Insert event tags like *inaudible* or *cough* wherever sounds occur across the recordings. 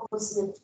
composita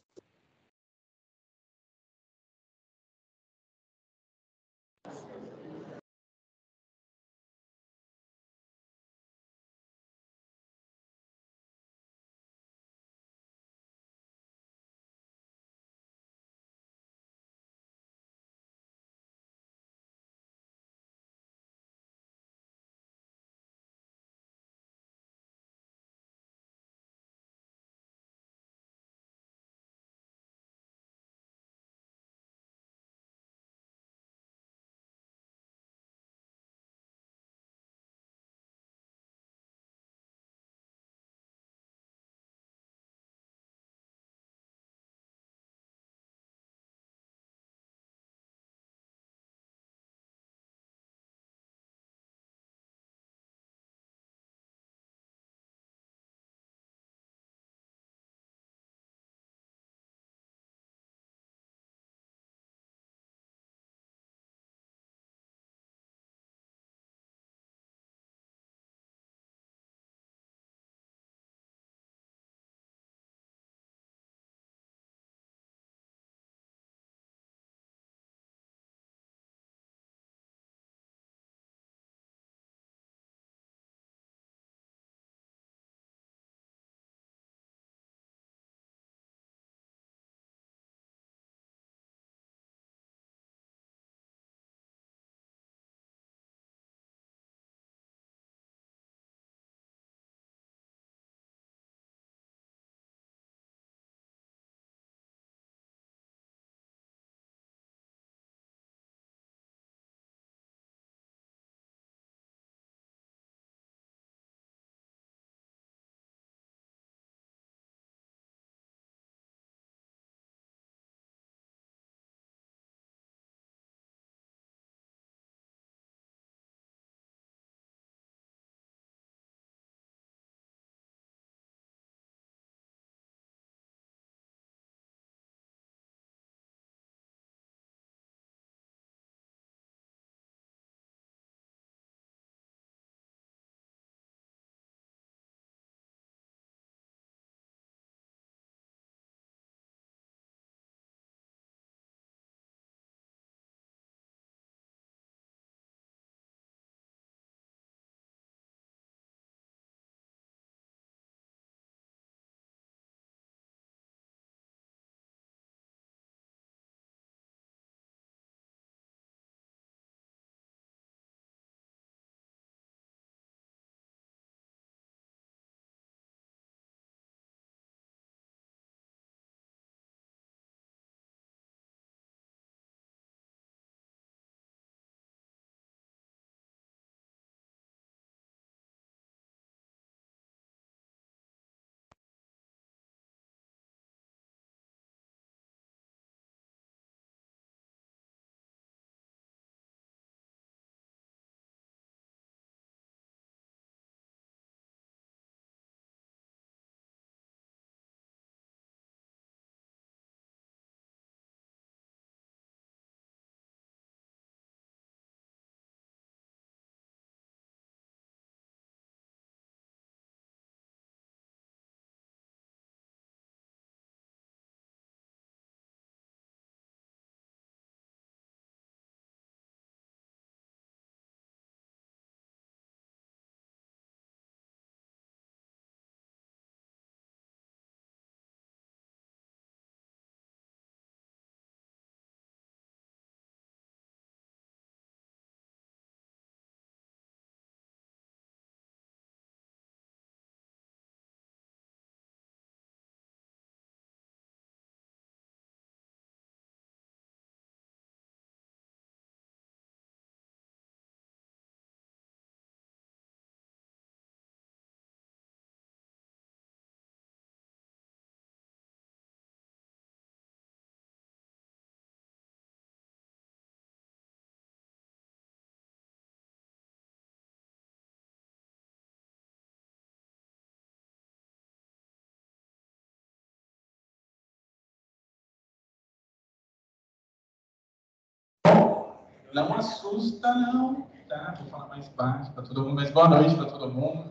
Não assusta, não. Tá? Vou falar mais baixo para todo mundo, mas boa noite para todo mundo.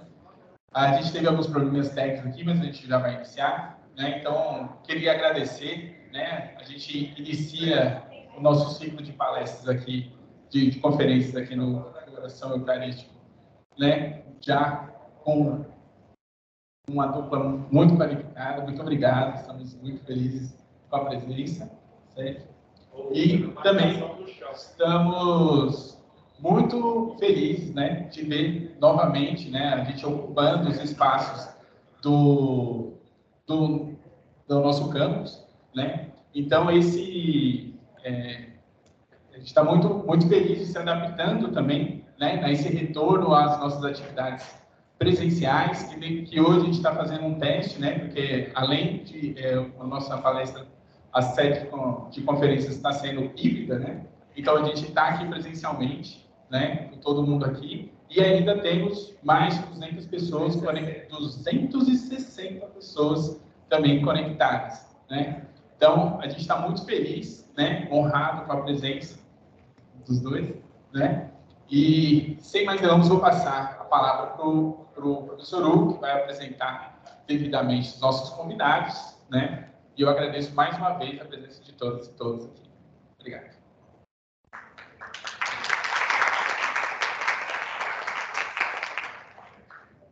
A gente teve alguns problemas técnicos aqui, mas a gente já vai iniciar. Né? Então, queria agradecer. Né? A gente inicia o nosso ciclo de palestras aqui, de, de conferências aqui no Coração Eucarístico, né? já com uma dupla muito qualificada. Muito obrigado, estamos muito felizes com a presença. Certo? E também estamos muito felizes né, de ver novamente né, a gente ocupando os espaços do, do, do nosso campus. Né? Então, esse, é, a gente está muito, muito feliz de se adaptando também né, a esse retorno às nossas atividades presenciais, que, que hoje a gente está fazendo um teste, né, porque além de é, a nossa palestra, a sede de conferências está sendo híbrida, né, então a gente está aqui presencialmente, né, com todo mundo aqui, e ainda temos mais de 200 pessoas, 260 pessoas também conectadas, né. Então, a gente está muito feliz, né, honrado com a presença dos dois, né, e sem mais delongas, vou passar a palavra para o professor Hugo, que vai apresentar devidamente os nossos convidados, né? E eu agradeço mais uma vez a presença de todos e todas aqui. Obrigado.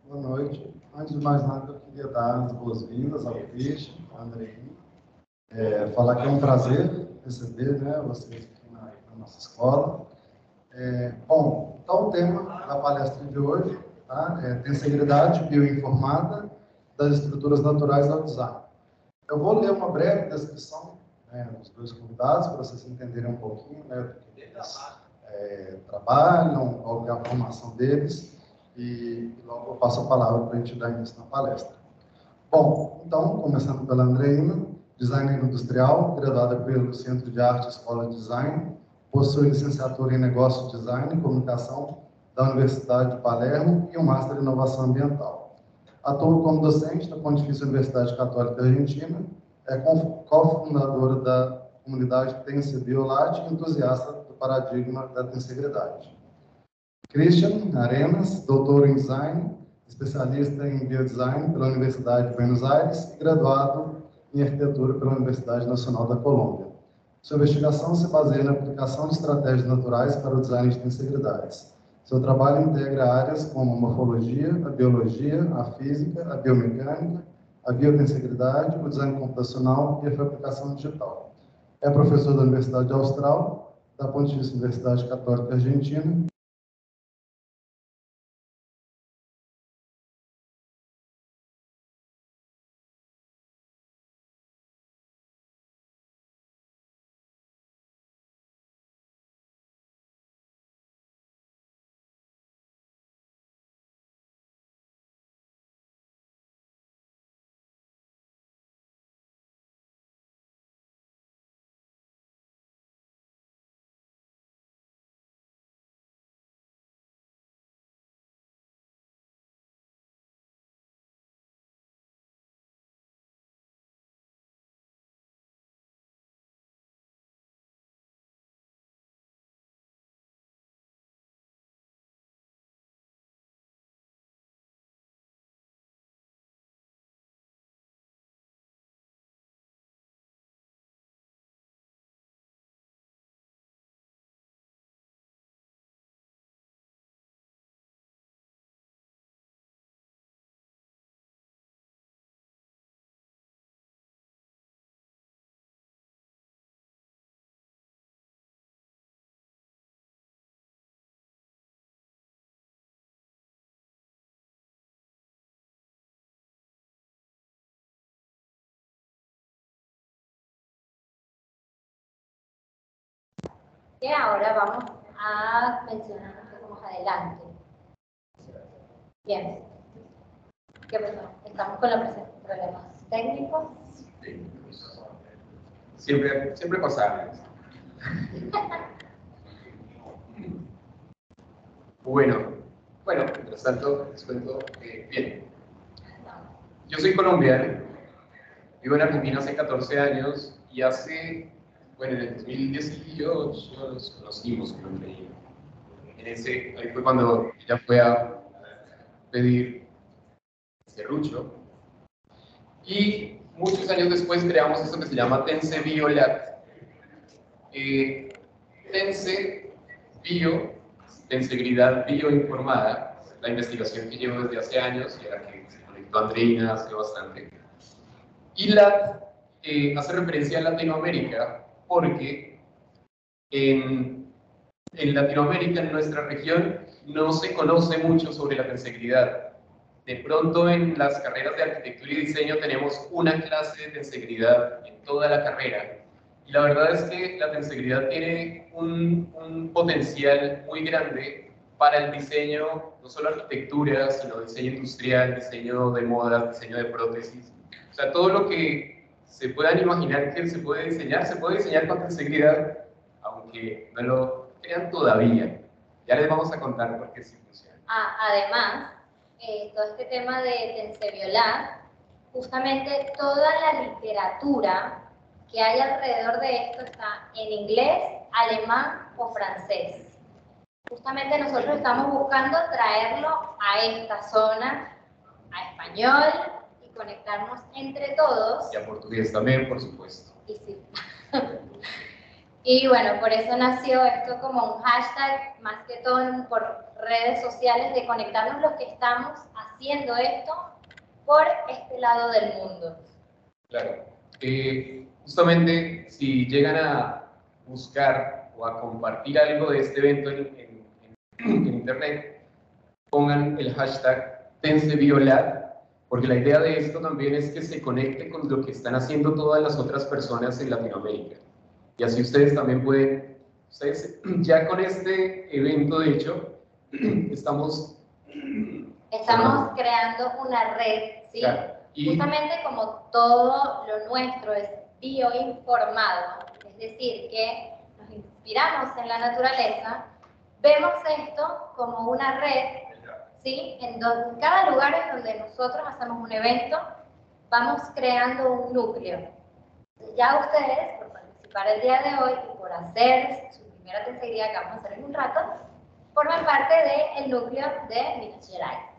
Boa noite. Antes de mais nada, eu queria dar as boas-vindas ao Peixe, ao Andrei. É, falar que é um prazer receber né, vocês aqui na, na nossa escola. É, bom, então o tema da palestra de hoje tá? é Tensegridade bioinformada das estruturas naturais ao design. Eu vou ler uma breve descrição né, dos dois convidados, para vocês entenderem um pouquinho né, do que eles é, trabalham, qual é a formação deles, e, e logo eu passo a palavra para a gente dar início na palestra. Bom, então, começando pela Andreina, designer industrial, graduada pelo Centro de Arte Escola de Design, Possui licenciatura em Negócio, Design e Comunicação da Universidade de Palermo e um Master em Inovação Ambiental. Atua como docente da Pontifícia Universidade Católica Argentina, é cofundadora da comunidade Tense Biolate e entusiasta do paradigma da tensegridade. Christian Arenas, doutor em Design, especialista em Biodesign pela Universidade de Buenos Aires e graduado em Arquitetura pela Universidade Nacional da Colômbia. Sua investigação se baseia na aplicação de estratégias naturais para o design de integridades. Seu trabalho integra áreas como a morfologia, a biologia, a física, a biomecânica, a biotensegridade, o design computacional e a fabricação digital. É professor da Universidade Austral, da Pontifícia Universidade Católica Argentina que ahora vamos a mencionar un poco más adelante. Bien. ¿Qué pasó? Estamos con los problemas técnicos. Siempre, siempre pasa. bueno, bueno, mientras tanto, les cuento que, bien. Yo soy colombiano, vivo en Argentina hace 14 años y hace bueno, en el 2018 nos conocimos con Andreina. En ese, ahí fue cuando ella fue a pedir serrucho. Y muchos años después creamos esto que se llama Tense Biolat. Eh, Tense Bio, Tensegridad Bioinformada, la investigación que llevo desde hace años y a la que se conectó Andreina hace bastante. Y LAT eh, hace referencia a Latinoamérica porque en, en Latinoamérica, en nuestra región, no se conoce mucho sobre la tensegridad de pronto en las carreras de arquitectura y diseño tenemos una clase de tensegridad en toda la carrera. Y la verdad es que la tensegridad tiene un, un, potencial muy grande para el diseño, no solo arquitectura, sino diseño industrial, diseño de moda, diseño de prótesis. O sea, todo lo que se puedan imaginar que se puede diseñar, se puede diseñar con tensegridad, aunque no lo crean todavía. Ya les vamos a contar por qué sí funciona. Ah, además, eh, todo este tema de Tenseviolat, justamente toda la literatura que hay alrededor de esto está en inglés, alemán o francés. Justamente nosotros estamos buscando traerlo a esta zona, a español conectarnos entre todos. Y a portugués también, por supuesto. Y sí. *laughs* Y bueno, por eso nació esto como un hashtag, más que todo por redes sociales, de conectarnos los que estamos haciendo esto por este lado del mundo. Claro. Eh, justamente si llegan a buscar o a compartir algo de este evento en, en, internet, pongan el hashtag TenseViolat, porque la idea de esto también es que se conecte con lo que están haciendo todas las otras personas en Latinoamérica. Y así ustedes también pueden, ustedes *clears throat* ya con este evento de hecho, *clears throat* estamos... Estamos creando una red, ¿sí? Y, Justamente como todo lo nuestro es bioinformado, es decir, que nos inspiramos en la naturaleza, vemos esto como una red, ¿sí? En cada lugar en donde nosotros hacemos un evento, vamos creando un núcleo. Ya ustedes, para el día de hoy y por hacer su primera tensería que vamos a hacer en un rato, forman parte del núcleo de Minas Gerais.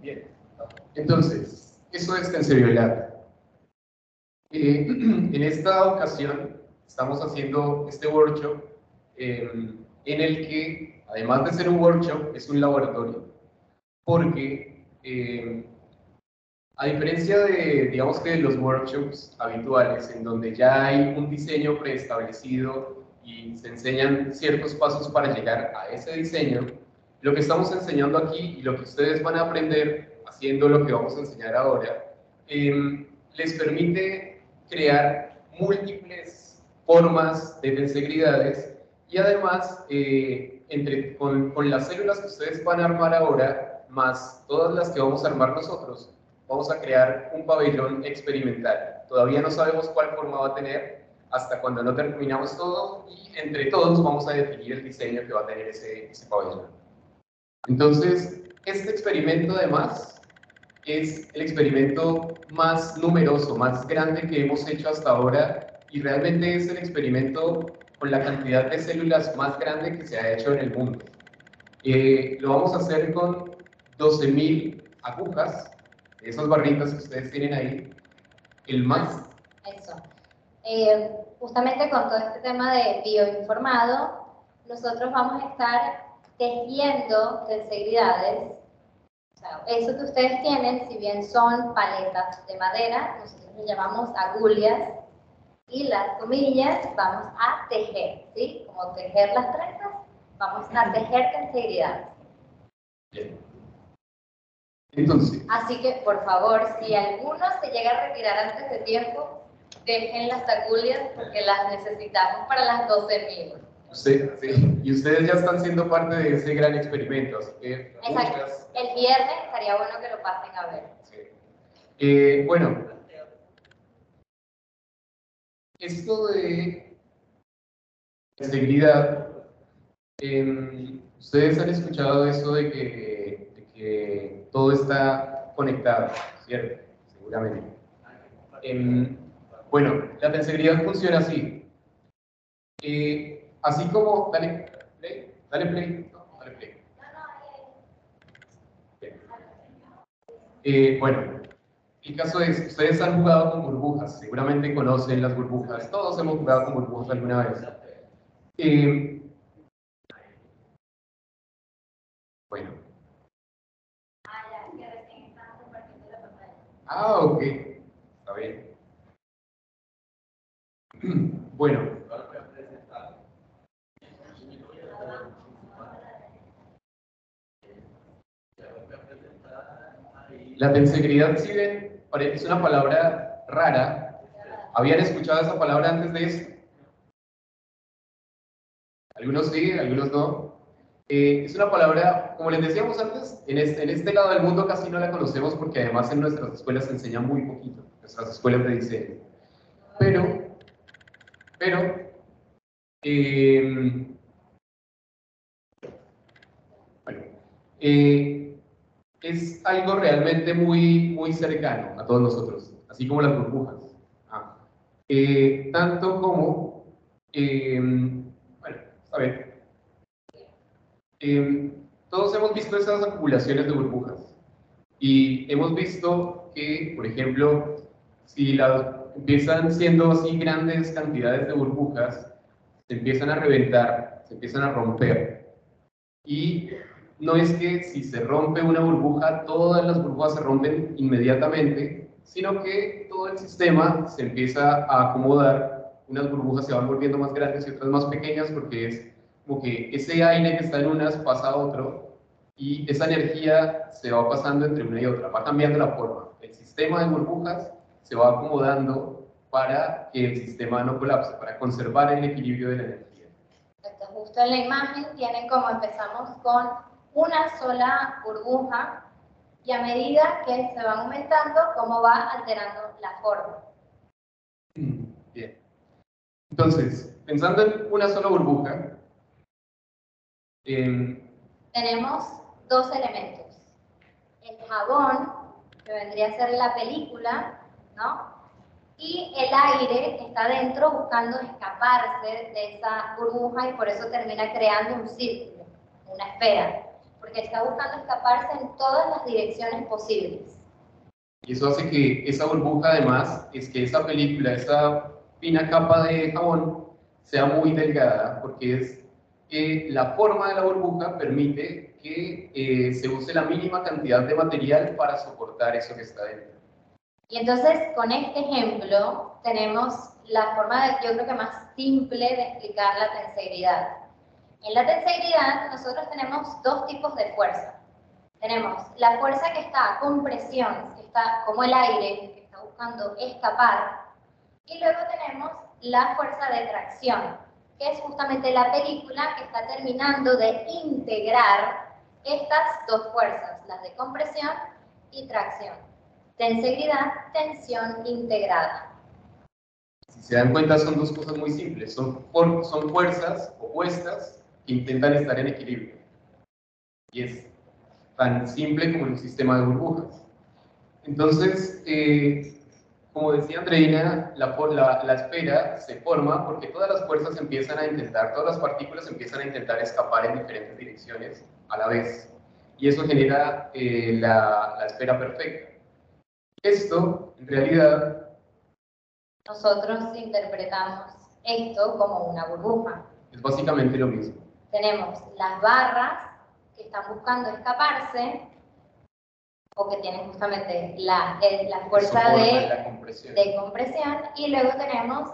Bien, entonces, eso es tensorialidad. Eh, *clears throat* en esta ocasión estamos haciendo este workshop eh, en el que, además de ser un workshop, es un laboratorio, porque eh, a diferencia de, digamos que de los workshops habituales, en donde ya hay un diseño preestablecido y se enseñan ciertos pasos para llegar a ese diseño, lo que estamos enseñando aquí y lo que ustedes van a aprender haciendo lo que vamos a enseñar ahora, em, les permite crear múltiples formas de tensegridades y además, eh, entre, con, las células que ustedes van a armar ahora, más todas las que vamos a armar nosotros, vamos a crear un pabellón experimental. Todavía no sabemos cuál forma va a tener hasta cuando no terminamos todo y entre todos vamos a definir el diseño que va a tener ese, ese pabellón. Entonces, este experimento además es el experimento más numeroso, más grande que hemos hecho hasta ahora y realmente es el experimento con la cantidad de células más grande que se ha hecho en el mundo. Eh, lo vamos a hacer con 12.000 agujas esas barritas que ustedes tienen ahí, el más. Eso. Eh, justamente con todo este tema de bioinformado, nosotros vamos a estar tejiendo tensegridades. O sea, eso que ustedes tienen, si bien son paletas de madera, nosotros le llamamos agullas, y las comillas vamos a tejer, ¿sí? Como tejer las trenzas, vamos a tejer tensegridades. Bien. Así que, por favor, si alguno se llega a retirar antes de tiempo, dejen las taculias porque las necesitamos para las 12.000. Sí, sí, y ustedes ya están siendo parte de ese gran experimento, así que... Exacto. El viernes estaría bueno que lo pasen a ver. Sí. Eh, bueno, esto de seguridad, eh, ustedes han escuchado eso de que, todo está conectado, ¿cierto? Seguramente. Em, bueno, la tensegridad funciona así. Eh, así como, dale play, dale play, dale. Eh, bueno, El caso es, ustedes han jugado con burbujas, seguramente conocen las burbujas, todos hemos jugado con burbujas alguna vez. Eh, bueno. Ah, ok, está bien. *clears throat* Bueno. La tensegridad, si ven, es una palabra rara. ¿Habían escuchado esa palabra antes de esto? Algunos sí, algunos no. Eh, es una palabra, como les decíamos antes, en este, en este lado del mundo casi no la conocemos porque además en nuestras escuelas se enseña muy poquito, nuestras escuelas de diseño. Pero, pero, eh, bueno, eh, es algo realmente muy, muy cercano a todos nosotros, así como las burbujas. Ah. Eh, tanto como, em, bueno, a ver, em, todos hemos visto esas acumulaciones de burbujas y hemos visto que, por ejemplo, si las empiezan siendo así grandes cantidades de burbujas, se empiezan a reventar, se empiezan a romper. Y no es que si se rompe una burbuja, todas las burbujas se rompen inmediatamente, sino que todo el sistema se empieza a acomodar, unas burbujas se van volviendo más grandes y otras más pequeñas porque es como que ese aire que está en unas pasa a otro y esa energía se va pasando entre una y otra, va cambiando la forma. El sistema de burbujas se va acomodando para que el sistema no colapse, para conservar el equilibrio de la energía. Justo en la imagen tienen como empezamos con una sola burbuja y a medida que se va aumentando, cómo va alterando la forma. Bien. Entonces, pensando en una sola burbuja, em, tenemos dos elementos. El jabón, que vendría a ser la película, ¿no? Y el aire está dentro buscando escaparse de esa burbuja y por eso termina creando un círculo, una esfera porque está buscando escaparse en todas las direcciones posibles. Y eso hace que esa burbuja además, es que esa película, esa fina capa de jabón, sea muy delgada, porque es que la forma de la burbuja permite que eh, se use la mínima cantidad de material para soportar eso que está dentro. Y entonces, con este ejemplo, tenemos la forma, de, yo creo que más simple de explicar la tensegridad. En la tensegridad nosotros tenemos dos tipos de fuerza. Tenemos la fuerza que está con presión, que está como el aire, que está buscando escapar, y luego tenemos la fuerza de tracción, que es justamente la película que está terminando de integrar estas dos fuerzas, las de compresión y tracción. Tensegridad, tensión integrada. Si se dan cuenta, son dos cosas muy simples. Son, son fuerzas opuestas intentan estar en equilibrio. Y es tan simple como un sistema de burbujas. Entonces, eh, como decía Andreina, la, la, la, esfera se forma porque todas las fuerzas empiezan a intentar, todas las partículas empiezan a intentar escapar en diferentes direcciones a la vez. Y eso genera eh, la, la esfera perfecta. Esto, en realidad... Nosotros interpretamos esto como una burbuja. Es básicamente lo mismo tenemos las barras que están buscando escaparse o que tienen justamente la, la fuerza de, compresión. de, compresión. y luego tenemos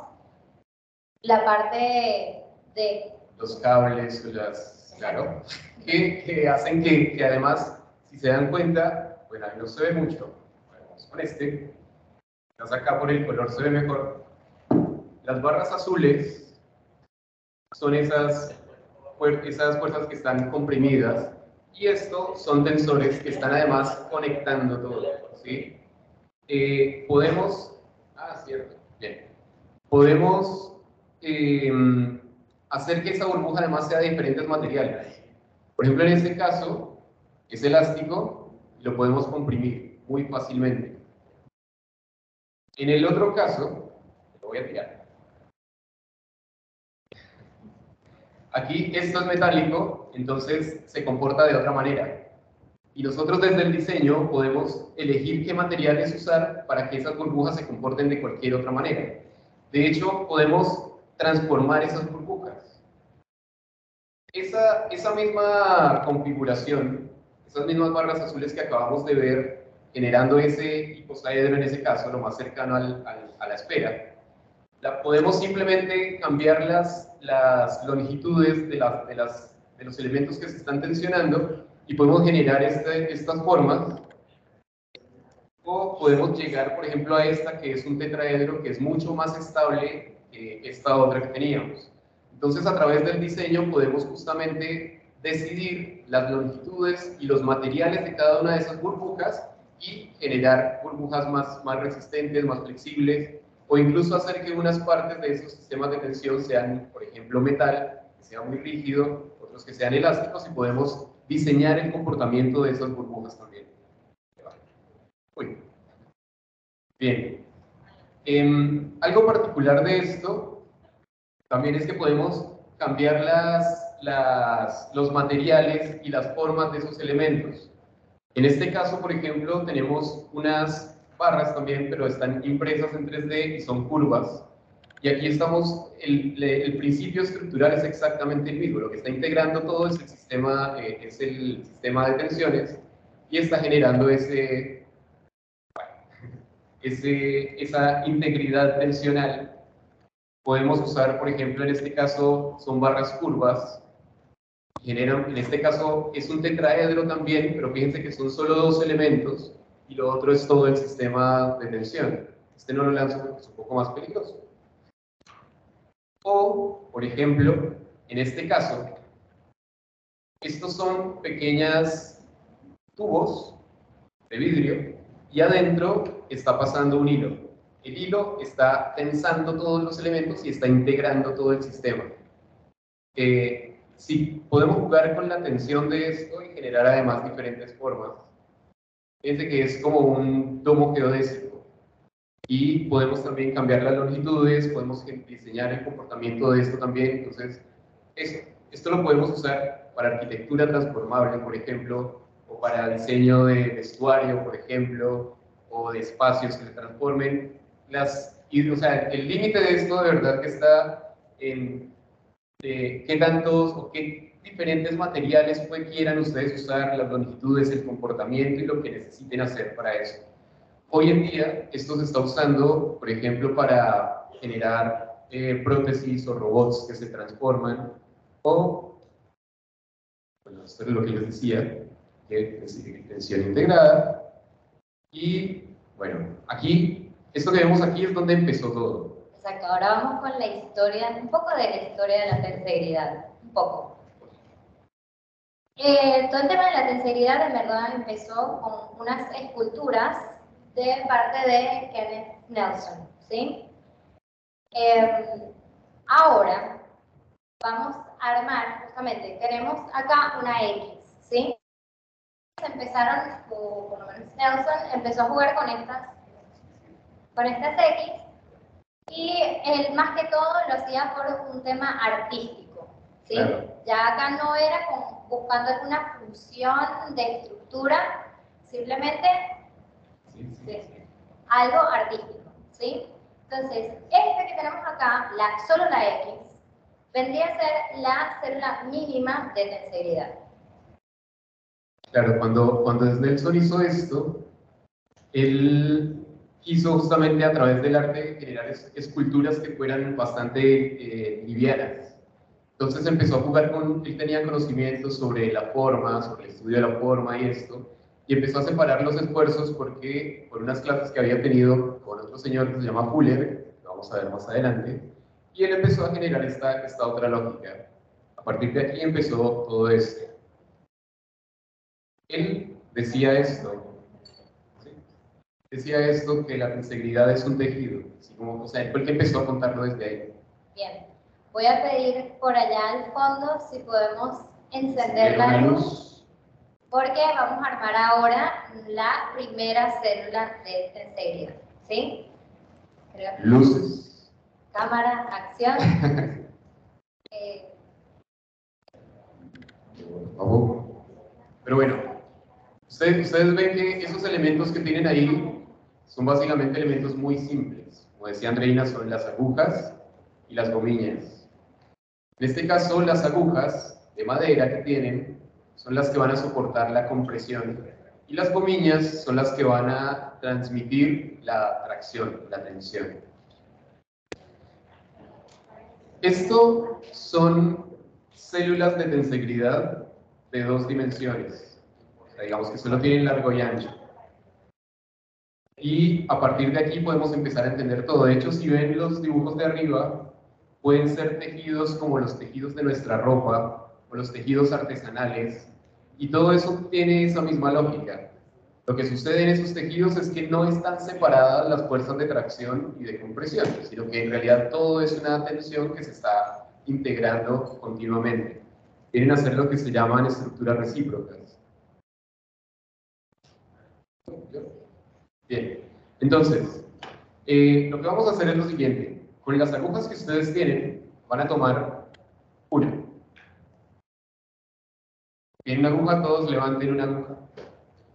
la parte de... Los cables, las, claro, que, que hacen que, que, además, si se dan cuenta, bueno, ahí no se ve mucho, vamos con este, acá por el color se ve mejor. Las barras azules son esas esas fuerzas que están comprimidas y esto son tensores que están además conectando todo. ¿sí? Eh, podemos, ah, cierto, bien, podemos eh, hacer que esa burbuja además sea de diferentes materiales. Por ejemplo, en este caso, es elástico y lo podemos comprimir muy fácilmente. En el otro caso, lo voy a tirar. Aquí esto es metálico, entonces se comporta de otra manera. y nosotros desde el diseño podemos elegir qué materiales usar para que esas burbujas se comporten de cualquier otra manera. De hecho, podemos transformar esas burbujas. Esa, misma configuración, esas mismas barras azules que acabamos de ver, generando ese hiposaedro en ese caso, lo más cercano a la esfera, la, podemos simplemente cambiar las, las longitudes de, las, de, las, de los elementos que se están tensionando y podemos generar este, estas formas o podemos llegar, por ejemplo, a esta que es un tetraedro que es mucho más estable que esta otra que teníamos. Entonces, a través del diseño podemos justamente decidir las longitudes y los materiales de cada una de esas burbujas y generar burbujas más, más resistentes, más flexibles, o incluso hacer que unas partes de esos sistemas de tensión sean, por ejemplo, metal, que sea muy rígido, otros que sean elásticos, y podemos diseñar el comportamiento de esas burbujas también. Bien. Em, algo particular de esto también es que podemos cambiar las, los materiales y las formas de esos elementos. En este caso, por ejemplo, tenemos unas barras también, pero están impresas en 3D y son curvas. Y aquí estamos, el, el, principio estructural es exactamente el mismo, lo que está integrando todo es el sistema, eh, es el sistema de tensiones y está generando ese, *laughs* ese, esa integridad tensional. Podemos usar, por ejemplo, en este caso son barras curvas, generan, en este caso es un tetraedro también, pero fíjense que son solo dos elementos y lo otro es todo el sistema de tensión. Este no lo lanzo porque es un poco más peligroso. O, por ejemplo, en este caso, estos son pequeñas tubos de vidrio y adentro está pasando un hilo. El hilo está tensando todos los elementos y está integrando todo el sistema. Eh, si podemos jugar con la tensión de esto y generar además diferentes formas. Fíjense que es como un domo geodésico y podemos también cambiar las longitudes, podemos diseñar el comportamiento de esto también. Entonces, esto, esto lo podemos usar para arquitectura transformable, por ejemplo, o para diseño de vestuario, por ejemplo, o de espacios que se transformen. Las, y, o sea, el límite de esto de verdad que está en eh, qué tantos o qué diferentes materiales pues, quieran ustedes usar, las longitudes, el comportamiento y lo que necesiten hacer para eso. Hoy en día esto se está usando, por ejemplo, para generar eh, prótesis o robots que se transforman o, bueno, esto es lo que les decía, que es tensión integrada. Y bueno, aquí, esto que vemos aquí es donde empezó todo. Exacto, ahora vamos con la historia, un poco de la historia de la terceridad, un poco. Eh, todo el tema de la terceridad en verdad empezó con unas esculturas de parte de Kenneth Nelson, ¿sí? Em, ahora vamos a armar, justamente, tenemos acá una X, ¿sí? Empezaron, o Nelson empezó a jugar con estas, con estas X y más que todo lo hacía por un tema artístico, ¿sí? Ya acá no era buscando alguna función de estructura, simplemente algo artístico, ¿sí? Entonces, este que tenemos acá, la, solo la X, vendría a ser la célula mínima de tensibilidad. Claro, cuando, cuando Nelson hizo esto, él quiso justamente a través del arte generar esculturas que fueran bastante eh, livianas. Entonces empezó a jugar con, él tenía conocimientos sobre la forma, sobre el estudio de la forma y esto, y empezó a separar los esfuerzos porque por unas clases que había tenido con otro señor que se llama Fuller, que vamos a ver más adelante, y él empezó a generar esta, esta otra lógica. A partir de aquí empezó todo esto. Él decía esto, decía esto que la integridad es un tejido, como, o sea, fue el que empezó a contarlo desde ahí. Bien, voy a pedir por allá al fondo si podemos encender la luz porque vamos a armar ahora la primera célula de tensería, ¿sí? Luces. Cámara, acción. *laughs* eh. Pero bueno, Ustedes, ustedes ven que esos elementos que tienen ahí son básicamente elementos muy simples. Como decía Andreina, son las agujas y las gomillas. En este caso, las agujas de madera que tienen son las que van a soportar la compresión y las gomillas son las que van a transmitir la tracción, la tensión. Esto son células de tensegridad de dos dimensiones. digamos que solo tienen largo y ancho. Y a partir de aquí podemos empezar a entender todo. De hecho, si ven los dibujos de arriba, pueden ser tejidos como los tejidos de nuestra ropa o los tejidos artesanales. Y todo eso tiene esa misma lógica. Lo que sucede en esos tejidos es que no están separadas las fuerzas de tracción y de compresión, sino que en realidad todo es una tensión que se está integrando continuamente. Quieren hacer lo que se llaman estructuras recíprocas. Bien, entonces, eh, lo que vamos a hacer es lo siguiente. Con las agujas que ustedes tienen, van a tomar una. Tienen una aguja, todos levanten una aguja.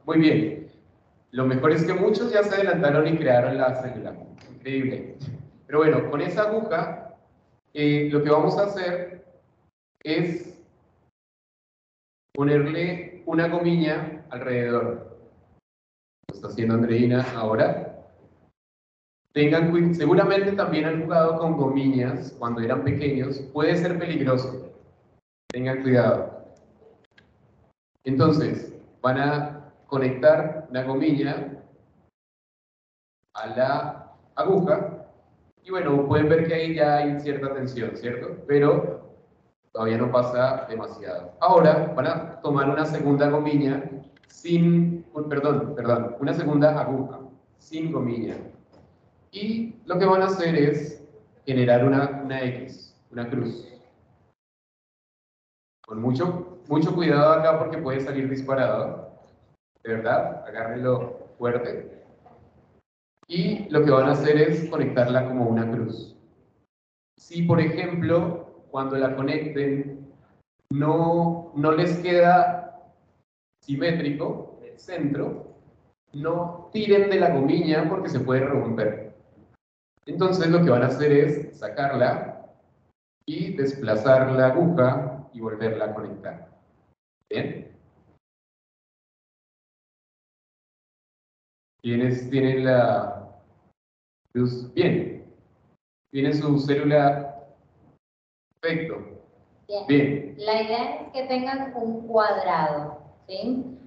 Muy bien. Lo mejor es que muchos ya se adelantaron y crearon la célula. Increíble. Pero bueno, con esa aguja, eh, lo que vamos a hacer es ponerle una gomilla alrededor. Lo está haciendo Andreina ahora. Tengan seguramente también han jugado con gomillas cuando eran pequeños. Puede ser peligroso. Tengan cuidado. Entonces, van a conectar la gomilla a la aguja y bueno, pueden ver que ahí ya hay cierta tensión, ¿cierto? Pero todavía no pasa demasiado. Ahora van a tomar una segunda gomilla sin, perdón, perdón, una segunda aguja sin gomilla. Y lo que van a hacer es generar una, una X, una cruz. Con mucho, mucho cuidado acá porque puede salir disparado de verdad, agárrenlo fuerte. Y lo que van a hacer es conectarla como una cruz. Si, por ejemplo, cuando la conecten, no, no les queda simétrico el centro, no tiren de la gomilla porque se puede romper. Entonces lo que van a hacer es sacarla y desplazar la aguja y volverla a conectar. ¿Bien? ¿Quiénes tienen la luz? Bien. ¿Tienen su célula? Perfecto. Bien. La idea es que tengan un cuadrado, ¿sí?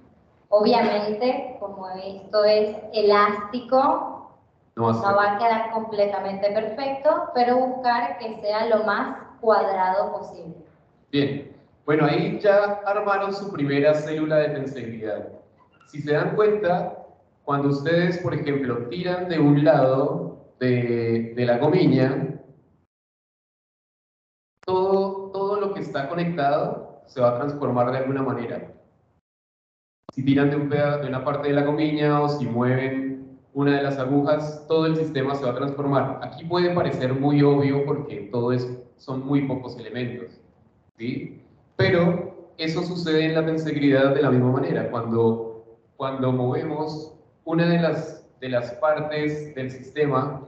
Obviamente, como esto es elástico, no, no va a quedar completamente perfecto, pero buscar que sea lo más cuadrado posible. Bien. Bueno, ahí ya armaron su primera célula de tensibilidad. Si se dan cuenta, cuando ustedes, por ejemplo, tiran de un lado de, la gomilla, todo, todo lo que está conectado se va a transformar de alguna manera. Si tiran de, un de una parte de la gomilla o si mueven una de las agujas, todo el sistema se va a transformar. Aquí puede parecer muy obvio porque todo es, son muy pocos elementos, ¿sí? Pero eso sucede en la tensegridad de la misma manera. Cuando, cuando movemos una de las, de las partes del sistema,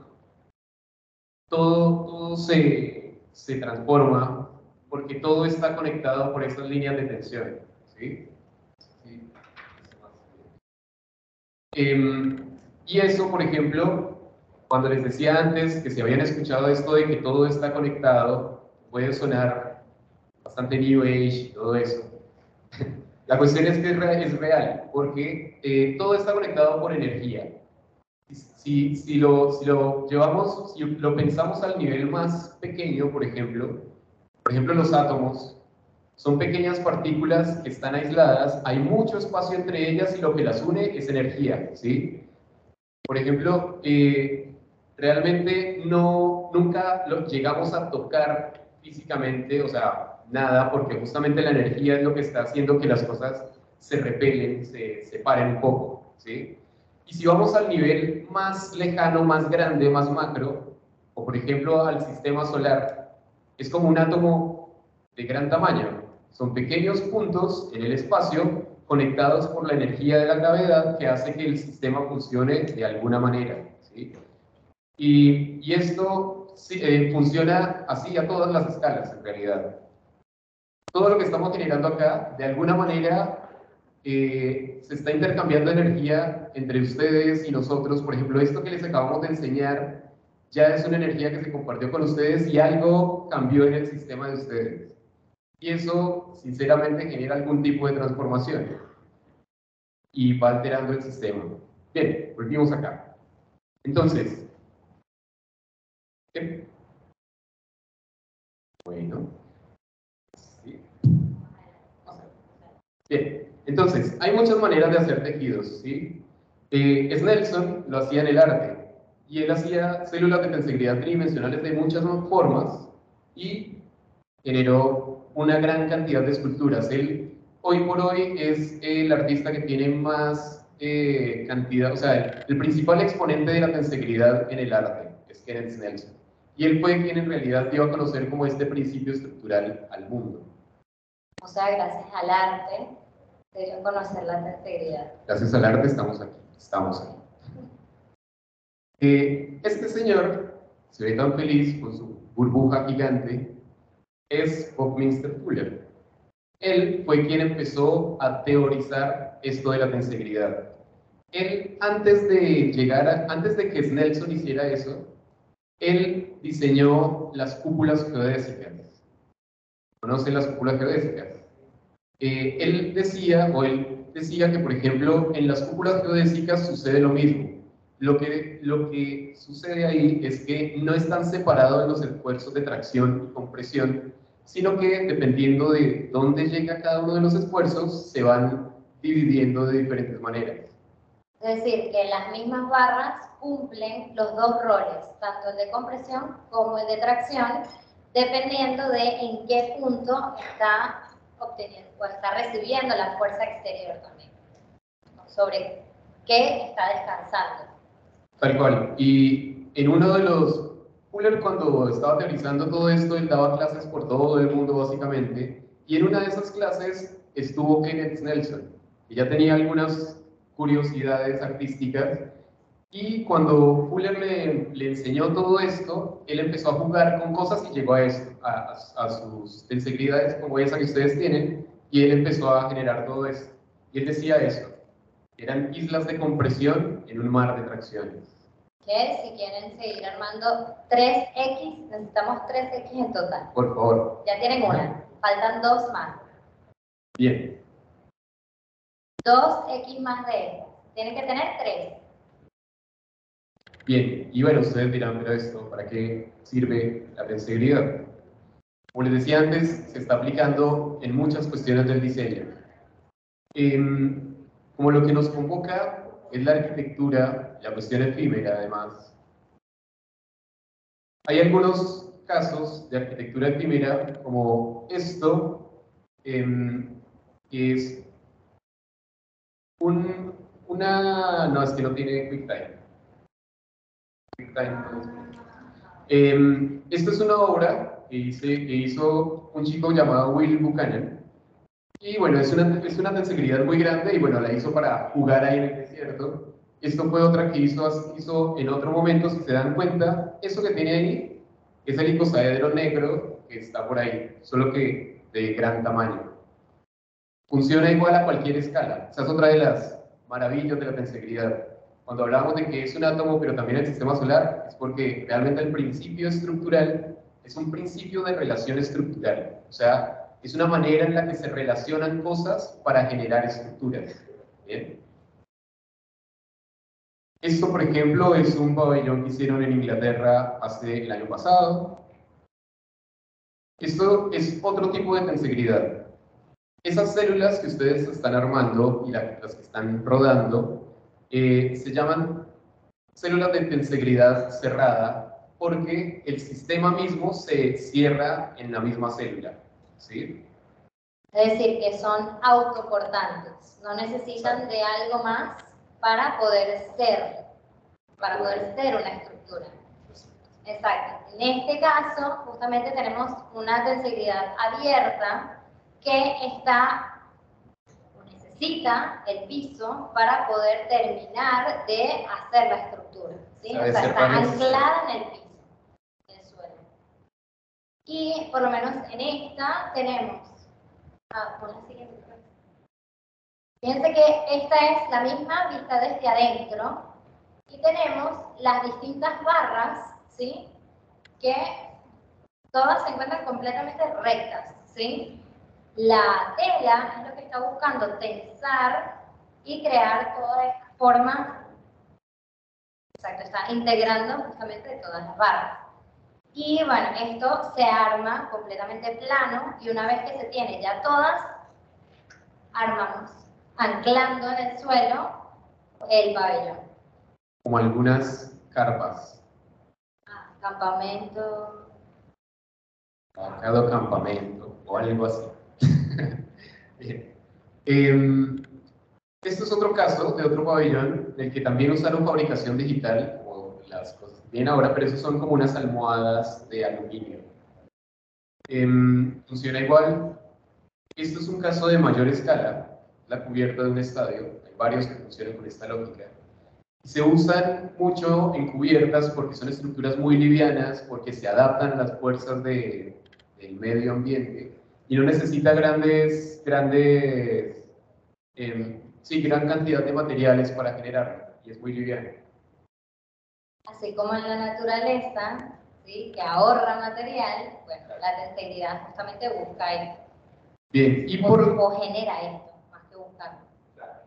todo, todo se, se transforma porque todo está conectado por esas líneas de tensión. ¿sí? Em, y eso, por ejemplo, cuando les decía antes que si habían escuchado esto de que todo está conectado, puede sonar bastante New Age y todo eso. *laughs* La cuestión es que es real, porque eh, todo está conectado por energía. Si, si, lo, si lo llevamos, si lo pensamos al nivel más pequeño, por ejemplo, por ejemplo los átomos, son pequeñas partículas que están aisladas, hay mucho espacio entre ellas y lo que las une es energía, ¿sí? Por ejemplo, eh, realmente no, nunca lo llegamos a tocar físicamente, o sea, nada, porque justamente la energía es lo que está haciendo que las cosas se repelen, se separen un poco, ¿sí? Y si vamos al nivel más lejano, más grande, más macro, o por ejemplo al sistema solar, es como un átomo de gran tamaño. Son pequeños puntos en el espacio conectados por la energía de la gravedad que hace que el sistema funcione de alguna manera. ¿sí? Y, y, esto eh, funciona así a todas las escalas, en realidad. Todo lo que estamos generando acá, de alguna manera, eh, se está intercambiando energía entre ustedes y nosotros. Por ejemplo, esto que les acabamos de enseñar ya es una energía que se compartió con ustedes y algo cambió en el sistema de ustedes. Y eso, sinceramente, genera algún tipo de transformación y va alterando el sistema. Bien, volvimos acá. Entonces, bueno. Bien, entonces, hay muchas maneras de hacer tejidos, ¿sí? Eh, Snelson lo hacía en el arte, y él hacía células de tensegridad tridimensionales de muchas formas, y generó una gran cantidad de esculturas. Él, hoy por hoy, es el artista que tiene más eh, cantidad, o sea, el, principal exponente de la tensegridad en el arte, es Kenneth Snelson. Y él fue quien en realidad dio a conocer como este principio estructural al mundo. O sea, gracias al arte se dio a conocer la integridad. Gracias al arte estamos aquí, estamos aquí. Eh, este señor se ve tan feliz con su burbuja gigante, es Buckminster Fuller. Él fue quien empezó a teorizar esto de la tensegridad. Él, antes de llegar, antes de que Snelson hiciera eso, él diseñó las cúpulas geodésicas. ¿Conocen las cúpulas geodésicas? Eh, él decía, o él decía que, por ejemplo, en las cúpulas geodésicas sucede lo mismo. Lo que, lo que sucede ahí es que no están separados los esfuerzos de tracción y compresión, sino que dependiendo de dónde llega cada uno de los esfuerzos, se van dividiendo de diferentes maneras. Es decir, que las mismas barras cumplen los dos roles, tanto el de compresión como el de tracción, dependiendo de en qué punto está obteniendo o está recibiendo la fuerza exterior también, sobre qué está descansando. Tal cual. Y en uno de los Fuller cuando estaba teorizando todo esto, él daba clases por todo el mundo básicamente, y en una de esas clases estuvo Kenneth Nelson, y ya tenía algunas curiosidades artísticas. Y cuando Fuller le, enseñó todo esto, él empezó a jugar con cosas y llegó a, esto, a, a, sus sensibilidades como esa que ustedes tienen, y él empezó a generar todo esto. Y él decía eso, eran islas de compresión en un mar de tracciones. Que si quieren seguir armando 3X, necesitamos 3X en total. Por favor. Ya tienen una, faltan dos más. Bien. 2x más de. Tienen que tener 3. Bien, y bueno, ustedes dirán, pero esto, ¿para qué sirve la sensibilidad? Como les decía antes, se está aplicando en muchas cuestiones del diseño. Em, como lo que nos convoca es la arquitectura, la cuestión efímera además. Hay algunos casos de arquitectura efímera como esto, eh, que es un, una, no, es que no tiene QuickTime. QuickTime eh, esta es una obra que, que hizo un chico llamado Will Buchanan. Y bueno, es una, es una sensibilidad muy grande y bueno, la hizo para jugar ahí en el desierto. Esto fue otra que hizo, hizo en otro momento, si se dan cuenta, eso que tiene ahí es el icosaedro negro que está por ahí, solo que de gran tamaño funciona igual a cualquier escala. Esa es otra de las maravillas de la tensegridad. Cuando hablamos de que es un átomo, pero también el sistema solar, es porque realmente el principio estructural es un principio de relación estructural. O sea, es una manera en la que se relacionan cosas para generar estructuras. Esto, por ejemplo, es un pabellón que hicieron en Inglaterra hace el año pasado. Esto es otro tipo de tensegridad. Esas células que ustedes están armando y las que están rodando eh, se llaman células de tensegridad cerrada porque el sistema mismo se cierra en la misma célula. ¿Sí? Es decir, que son autoportantes, no necesitan de algo más para poder ser, para poder ser una estructura. Exacto. En este caso, justamente tenemos una tensegridad abierta que está, necesita el piso para poder terminar de hacer la estructura. ¿sí? O sea, está anclada en el piso. Y por lo menos en esta tenemos. Ah, pon la siguiente. Fíjense que esta es la misma vista desde adentro y tenemos las distintas barras, ¿sí? Que todas se encuentran completamente rectas, ¿sí? La tela es lo que está buscando tensar y crear toda esta forma. Exacto, está integrando justamente todas las barras. Y bueno, esto se arma completamente plano y una vez que se tiene ya todas, armamos anclando en el suelo el pabellón. Como algunas carpas. Ah, campamento. Cada campamento o algo así. *laughs* Em, esto es otro caso de otro pabellón del que también usaron fabricación digital, las cosas bien ahora, pero esos son como unas almohadas de aluminio. Em, funciona igual. Esto es un caso de mayor escala, la cubierta de un estadio. Hay varios que funcionan con esta lógica. Se usan mucho en cubiertas porque son estructuras muy livianas, porque se adaptan a las fuerzas de, del medio ambiente y no necesita grandes, grandes, eh, sí, gran cantidad de materiales para generarlo y es muy liviano. Así como en la naturaleza, ¿sí? que ahorra material, bueno, la tenseidad justamente busca esto. Bien, y por... O genera esto, más que buscarlo. Claro,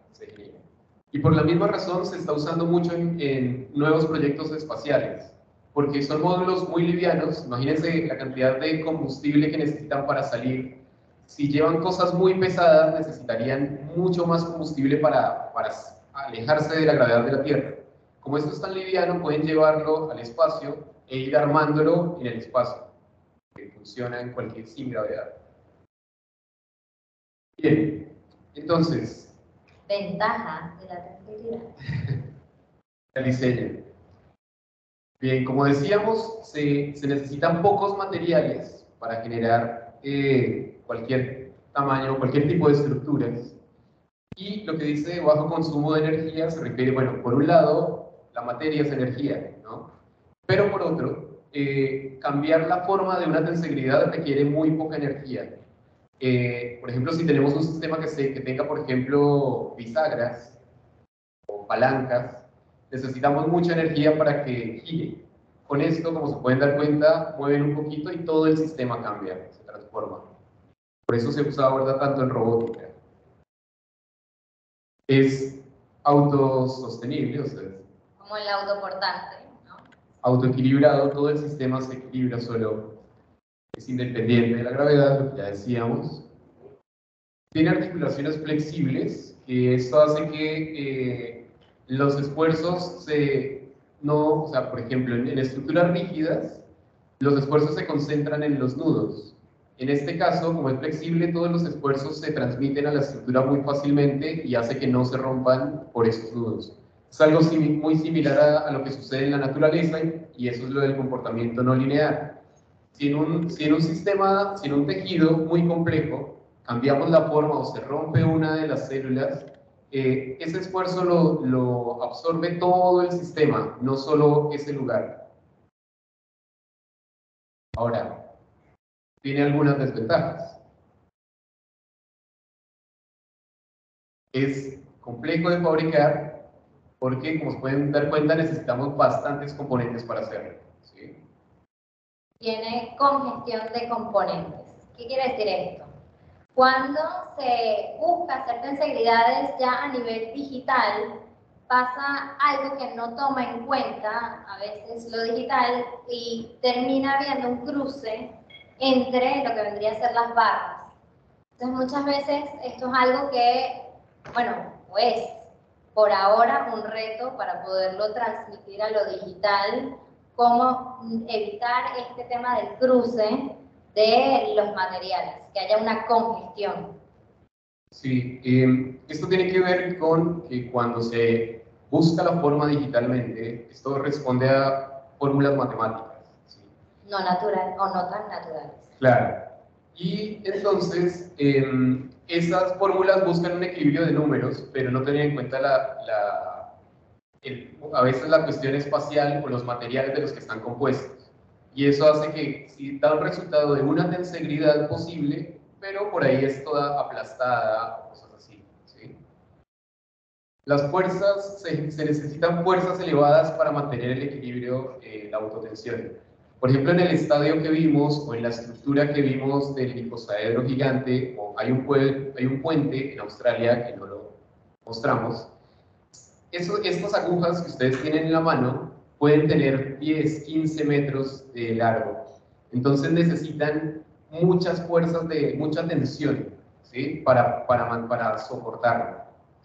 Y por la misma razón se está usando mucho en, en nuevos proyectos espaciales porque son módulos muy livianos. Imagínense la cantidad de combustible que necesitan para salir. Si llevan cosas muy pesadas, necesitarían mucho más combustible para, para alejarse de la gravedad de la Tierra. Como esto es tan liviano, pueden llevarlo al espacio e ir armándolo en el espacio, que funciona en cualquier sin gravedad. Bien, entonces. Ventaja de la tranquilidad. *laughs* el diseño. Bien, como decíamos, se, se necesitan pocos materiales para generar eh, cualquier tamaño, cualquier tipo de estructuras. Y lo que dice bajo consumo de energía se refiere, bueno, por un lado, la materia es energía, ¿no? Pero por otro, eh, cambiar la forma de una tensegridad requiere muy poca energía. Eh, por ejemplo, si tenemos un sistema que, se, que tenga, por ejemplo, bisagras o palancas, necesitamos mucha energía para que gire. Con esto, como se pueden dar cuenta, mueven un poquito y todo el sistema cambia, se transforma. Por eso se usa ahora tanto en robótica. Es autosostenible, o sea, como el autoportante, ¿no? Autoequilibrado, todo el sistema se equilibra solo, es independiente de la gravedad, lo que ya decíamos. Tiene articulaciones flexibles, que esto hace que eh, los esfuerzos se, no, o sea, por ejemplo, en, estructuras rígidas, los esfuerzos se concentran en los nudos. En este caso, como es flexible, todos los esfuerzos se transmiten a la estructura muy fácilmente y hace que no se rompan por esos nudos. Es algo muy similar a, lo que sucede en la naturaleza y eso es lo del comportamiento no lineal. Si en, un, si en un sistema, si en un tejido muy complejo, cambiamos la forma o se rompe una de las células, eh, ese esfuerzo lo, lo absorbe todo el sistema, no solo ese lugar. Ahora, tiene algunas desventajas. Es complejo de fabricar porque, como pueden dar cuenta, necesitamos bastantes componentes para hacerlo. Tiene congestión de componentes. ¿Qué quiere decir esto? Cuando se busca hacer tensegridades ya a nivel digital, pasa algo que no toma en cuenta a veces lo digital y termina habiendo un cruce entre lo que vendría a ser las barras. Entonces muchas veces esto es algo que, bueno, pues por ahora un reto para poderlo transmitir a lo digital, cómo evitar este tema del cruce de los materiales, que haya una congestión. Sí, eh, esto tiene que ver con que cuando se busca la forma digitalmente, esto responde a fórmulas matemáticas. No natural o no tan naturales. Claro. Y entonces, em, esas fórmulas buscan un equilibrio de números, pero no tienen en cuenta la, la a veces la cuestión espacial o los materiales de los que están compuestos. Y eso hace que si da un resultado de una tensegridad posible, pero por ahí es toda aplastada o cosas así. ¿sí? Las fuerzas, se, necesitan fuerzas elevadas para mantener el equilibrio, eh, la autotensión. Por ejemplo, en el estadio que vimos o en la estructura que vimos del icosaedro gigante, o hay, un hay un puente en Australia que no lo mostramos, eso, estas agujas que ustedes tienen en la mano pueden tener 10, 15 metros de largo. Entonces necesitan muchas fuerzas de mucha tensión ¿sí? para, para, para soportarlo.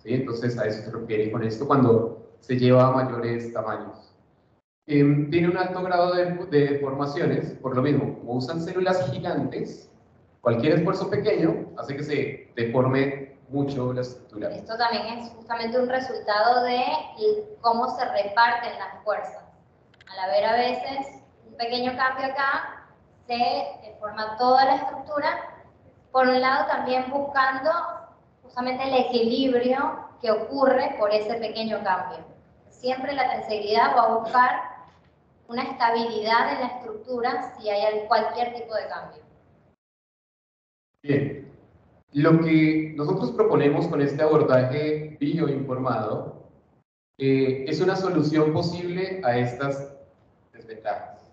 ¿sí? Entonces a eso se refiere con esto cuando se lleva a mayores tamaños. Em, tiene un alto grado de, de, deformaciones, por lo mismo, como usan células gigantes, cualquier esfuerzo pequeño hace que se deforme mucho la estructura. Esto también es justamente un resultado de cómo se reparten las fuerzas. Al haber a veces un pequeño cambio acá, se forma toda la estructura, por un lado también buscando justamente el equilibrio que ocurre por ese pequeño cambio. Siempre la tensibilidad va a buscar una estabilidad en la estructura si hay cualquier tipo de cambio. Bien, lo que nosotros proponemos con este abordaje bioinformado eh, es una solución posible a estas desventajas.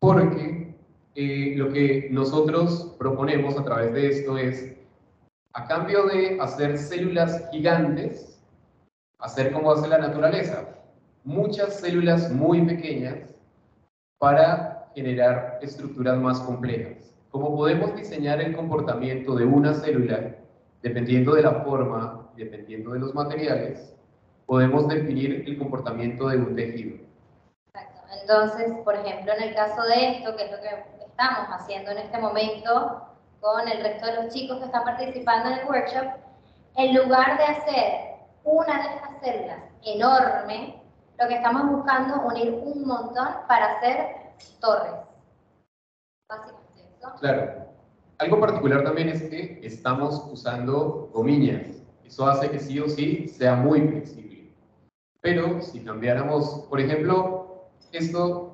Porque eh, lo que nosotros proponemos a través de esto es, a cambio de hacer células gigantes, hacer como hace la naturaleza, muchas células muy pequeñas para generar estructuras más complejas. Como podemos diseñar el comportamiento de una célula dependiendo de la forma, dependiendo de los materiales, podemos definir el comportamiento de un tejido. Exacto. Entonces, por ejemplo, en el caso de esto, que es lo que estamos haciendo en este momento con el resto de los chicos que están participando en el workshop, en lugar de hacer una de estas células enorme, lo que estamos buscando es unir un montón para hacer torres. Básicamente eso. Claro. Algo particular también es que estamos usando gomillas. Eso hace que sí o sí sea muy flexible. Pero si cambiáramos, por ejemplo, esto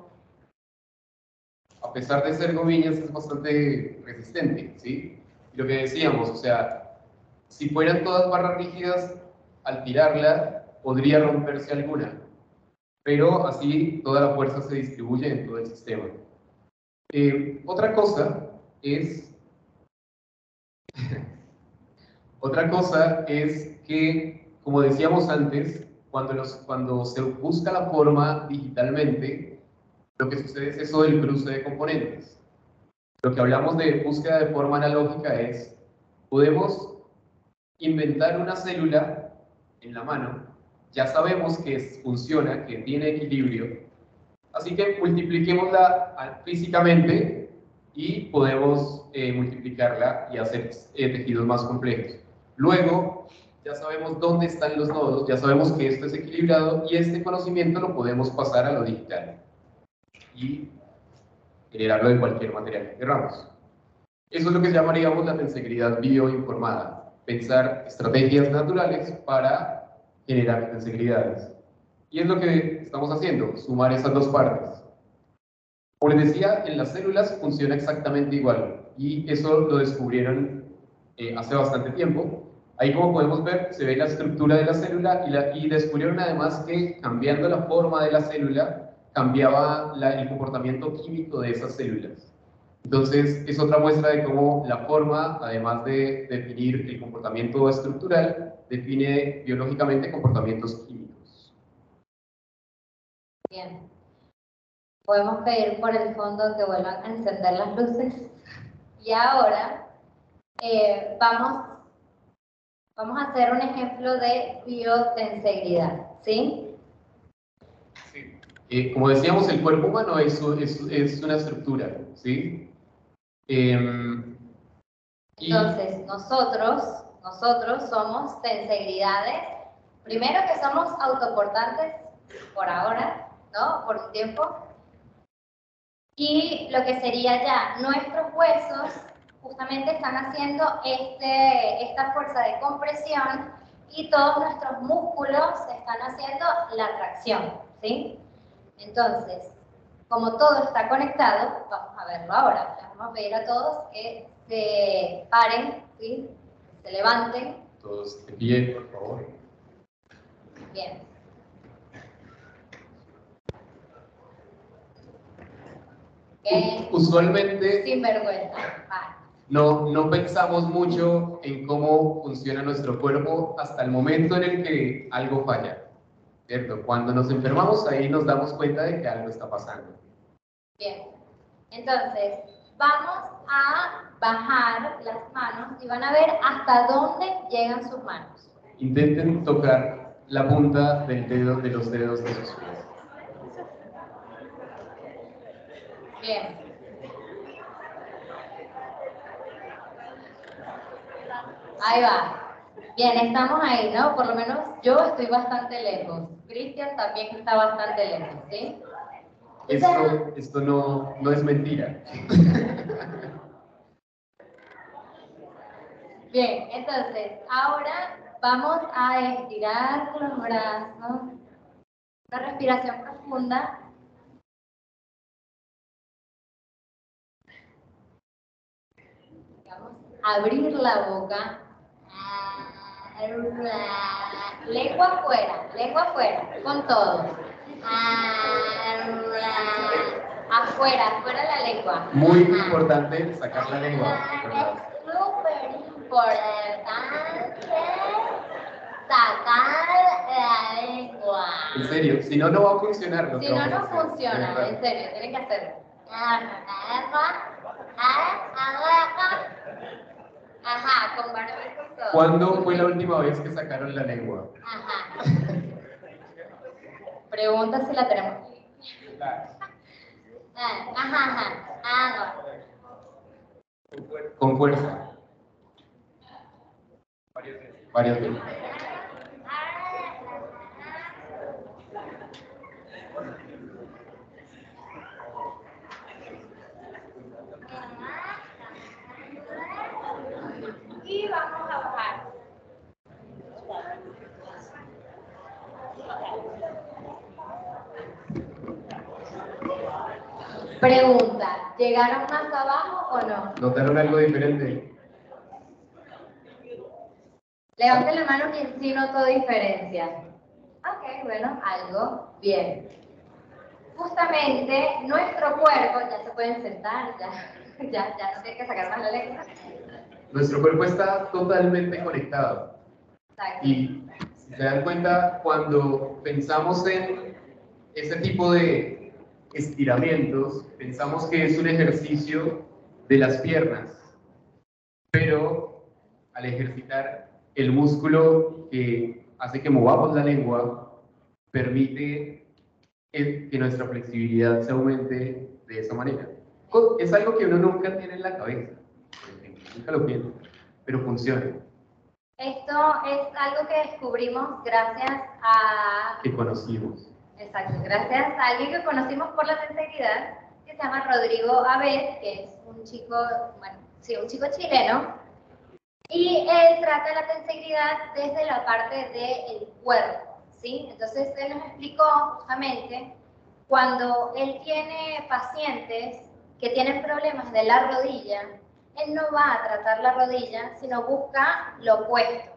a pesar de ser gomiñas, es bastante resistente, ¿sí? Y lo que decíamos, o sea, si fueran todas barras rígidas, al tirarla, podría romperse alguna, pero así toda la fuerza se distribuye en todo el sistema. Eh, otra cosa es... *laughs* otra cosa es que, como decíamos antes, cuando, los, cuando se busca la forma digitalmente, lo que sucede es eso del cruce de componentes. Lo que hablamos de búsqueda de forma analógica es, podemos inventar una célula en la mano, ya sabemos que funciona, que tiene equilibrio, así que multipliquémosla físicamente y podemos eh, multiplicarla y hacer eh, tejidos más complejos. Luego, ya sabemos dónde están los nodos, ya sabemos que esto es equilibrado y este conocimiento lo podemos pasar a lo digital y generarlo de cualquier material que queramos. Eso es lo que llamaríamos la tensegridad bioinformada, pensar estrategias naturales para generar tensegridades. Y es lo que estamos haciendo, sumar esas dos partes. Como les decía, en las células funciona exactamente igual y eso lo descubrieron eh, hace bastante tiempo. Ahí como podemos ver, se ve la estructura de la célula y, la, y descubrieron además que cambiando la forma de la célula, cambiaba el comportamiento químico de esas células. Entonces, es otra muestra de cómo la forma, además de definir el comportamiento estructural, define biológicamente comportamientos químicos. Bien. Podemos pedir por el fondo que vuelvan a encender las luces. Y ahora eh, vamos, vamos a hacer un ejemplo de biotensegridad, ¿sí? Eh, como decíamos, el cuerpo humano es, es, una estructura, ¿sí? Em, Entonces, nosotros, nosotros somos tensegridades, primero que somos autoportantes por ahora, ¿no? Por un tiempo. Y lo que sería ya nuestros huesos justamente están haciendo este, esta fuerza de compresión y todos nuestros músculos están haciendo la tracción, ¿sí? Entonces, como todo está conectado, vamos a verlo ahora. vamos a pedir a todos que se paren, ¿sí? Se levanten. Todos de pie, por favor. Bien. Usualmente. Sin vergüenza. No, no pensamos mucho en cómo funciona nuestro cuerpo hasta el momento en el que algo falla. ¿Cierto? Cuando nos enfermamos, ahí nos damos cuenta de que algo está pasando. Bien. Entonces, vamos a bajar las manos y van a ver hasta dónde llegan sus manos. Intenten tocar la punta del dedo de los dedos de sus pies. Bien. Ahí va. Bien, estamos ahí, ¿no? Por lo menos yo estoy bastante lejos. Cristian también está bastante lejos, ¿sí? Esto, esto no, no es mentira. *laughs* Bien, entonces, ahora vamos a estirar los brazos. Una respiración profunda. Vamos a abrir la boca. Lengua afuera, lengua afuera, con todo. Afuera, afuera la lengua. Muy importante sacar la lengua. Es súper importante sacar la lengua. En serio, si no, no va a funcionar. Si no, no funciona, en serio, tienen que hacerlo. Ajá, con barbijo todo. ¿Cuándo fue la última vez que sacaron la lengua? Ajá. Pregunta si la tenemos. Ah, ajá, ajá. Con fuerza. Varias veces. Y vamos a bajar. Pregunta, ¿llegaron más abajo o no? ¿Notaron algo diferente? Levanten la mano quien sí notó diferencia. Ok, bueno, algo. Bien. Justamente nuestro cuerpo, ya se pueden sentar, ya, *laughs* ya, ya no tienen que sacar más la lengua. Nuestro cuerpo está totalmente conectado. Exacto. Y se dan cuenta, cuando pensamos en ese tipo de estiramientos, pensamos que es un ejercicio de las piernas, pero al ejercitar el músculo que hace que movamos la lengua, permite que nuestra flexibilidad se aumente de esa manera. Es algo que uno nunca tiene en la cabeza, nunca lo piensa, pero funciona. Esto es algo que descubrimos gracias a... Que conocimos Exacto, gracias a alguien que conocimos por la integridad, que se llama Rodrigo Abed, que es un chico, bueno, sí, un chico chileno, y él trata la integridad desde la parte del cuerpo, ¿sí? Entonces él nos explicó justamente cuando él tiene pacientes que tienen problemas de la rodilla, él no va a tratar la rodilla, sino busca lo opuesto.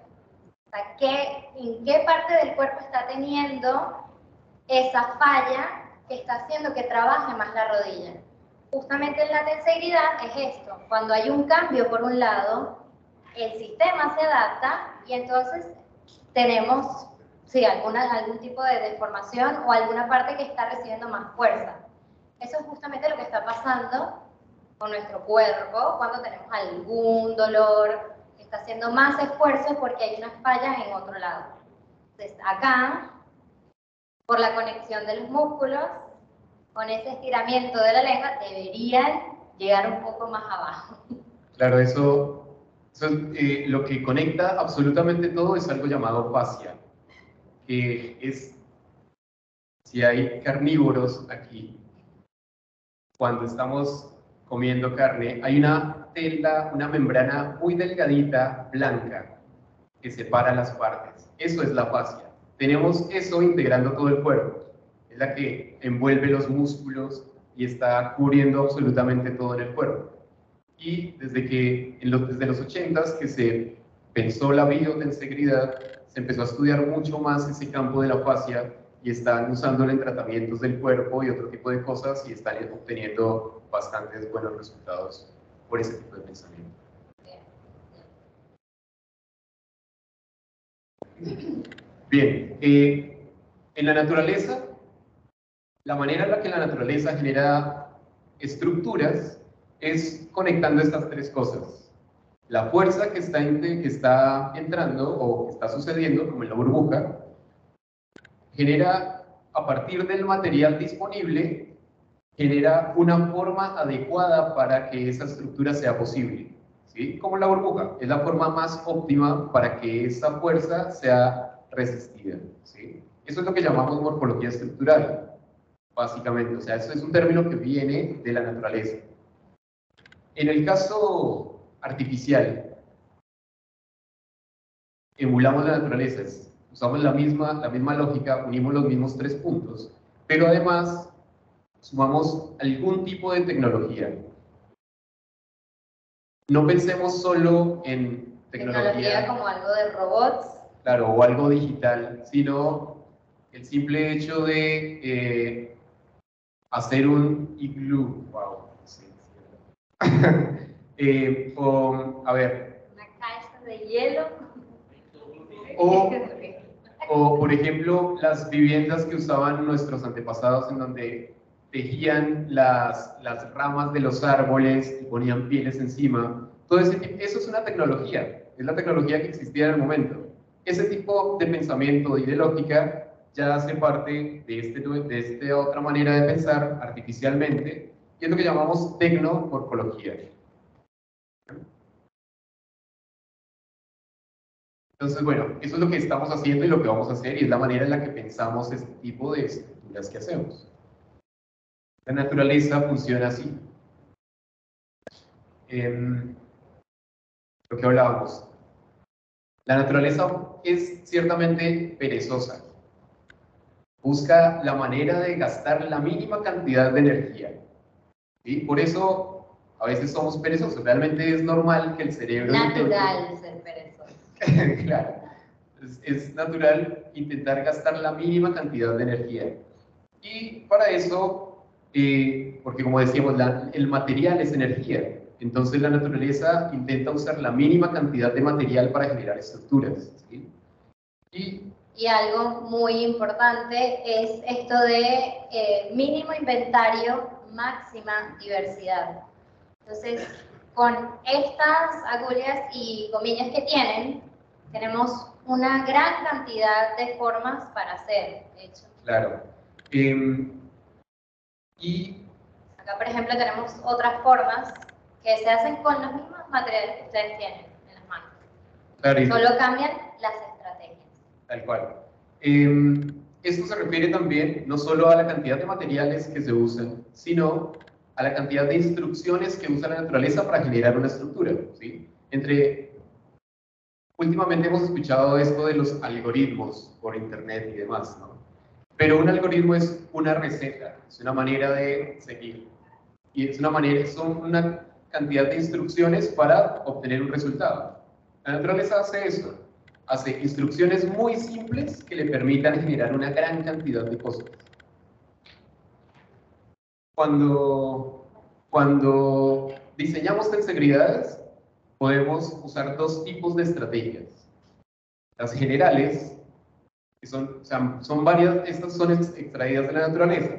O sea, ¿qué, ¿en qué parte del cuerpo está teniendo esa falla que está haciendo que trabaje más la rodilla. Justamente en la tenseidad es esto, cuando hay un cambio por un lado, el sistema se adapta y entonces tenemos sí, alguna, algún tipo de deformación o alguna parte que está recibiendo más fuerza. Eso es justamente lo que está pasando con nuestro cuerpo cuando tenemos algún dolor, está haciendo más esfuerzo porque hay unas fallas en otro lado. Entonces, acá por la conexión de los músculos, con ese estiramiento de la lengua, deberían llegar un poco más abajo. Claro, eso, eh, lo que conecta absolutamente todo es algo llamado fascia, que es, si hay carnívoros aquí, cuando estamos comiendo carne, hay una tela, una membrana muy delgadita, blanca, que separa las partes. Eso es la fascia. Tenemos eso integrando todo el cuerpo. Es la que envuelve los músculos y está cubriendo absolutamente todo en el cuerpo. Y desde que, en los, desde los 80 que se pensó la biotensegridad, se empezó a estudiar mucho más ese campo de la fascia y están usándolo en tratamientos del cuerpo y otro tipo de cosas y están obteniendo bastantes buenos resultados por ese tipo de pensamiento. Bien, eh, en la naturaleza, la manera en la que la naturaleza genera estructuras es conectando estas tres cosas. La fuerza que está, que está entrando o que está sucediendo, como en la burbuja, genera a partir del material disponible, genera una forma adecuada para que esa estructura sea posible. ¿sí? Como la burbuja, es la forma más óptima para que esa fuerza sea resistida. ¿sí? Eso es lo que llamamos morfología estructural, básicamente. O sea, eso es un término que viene de la naturaleza. En el caso artificial, emulamos la naturaleza, usamos la misma, la misma lógica, unimos los mismos tres puntos, pero además sumamos algún tipo de tecnología. No pensemos solo en tecnología, tecnología como algo de robots. Claro, o algo digital, sino el simple hecho de eh, hacer un iglú. Wow, sí, *laughs* eh, o, a ver. Una caja de hielo. O O, por ejemplo, las viviendas que usaban nuestros antepasados en donde tejían las, las ramas de los árboles y ponían pieles encima. Todo ese eso es una tecnología, es la tecnología que existía en el momento. Ese tipo de pensamiento y de lógica ya hace parte de, este, de esta otra manera de pensar artificialmente, y es lo que llamamos tecnomorfología. Entonces, bueno, eso es lo que estamos haciendo y lo que vamos a hacer y es la manera en la que pensamos este tipo de estructuras que hacemos. La naturaleza funciona así. Eh, lo que hablábamos. La naturaleza es ciertamente perezosa. Busca la manera de gastar la mínima cantidad de energía. ¿sí? Por eso a veces somos perezosos. Realmente es normal que el cerebro... Natural ser perezoso. *laughs* claro, es, natural intentar gastar la mínima cantidad de energía. Y para eso, eh, porque como decíamos, el material es energía, entonces la naturaleza intenta usar la mínima cantidad de material para generar estructuras. Y, y, algo muy importante es esto de eh, mínimo inventario, máxima diversidad. Entonces, con estas agullas y comillas que tienen, tenemos una gran cantidad de formas para hacer, de hecho. Claro. Em, y acá, por ejemplo, tenemos otras formas que se hacen con los mismos materiales que ustedes tienen en las manos. Claro, Solo cambian las estrategias. Tal cual. Em, esto se refiere también no solo a la cantidad de materiales que se usan, sino a la cantidad de instrucciones que usa la naturaleza para generar una estructura. ¿sí? Entre últimamente hemos escuchado esto de los algoritmos por internet y demás, ¿no? Pero un algoritmo es una receta, es una manera de seguir. Y es una manera, son una cantidad de instrucciones para obtener un resultado. La naturaleza hace eso, hace instrucciones muy simples que le permitan generar una gran cantidad de cosas. Cuando, cuando diseñamos tensegridades, podemos usar dos tipos de estrategias. Las generales, que son, son varias, estas son extraídas de la naturaleza.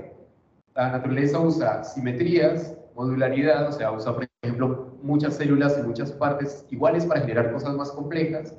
La naturaleza usa simetrías, modularidad, o sea, usa, ejemplo, muchas células y muchas partes iguales para generar cosas más complejas.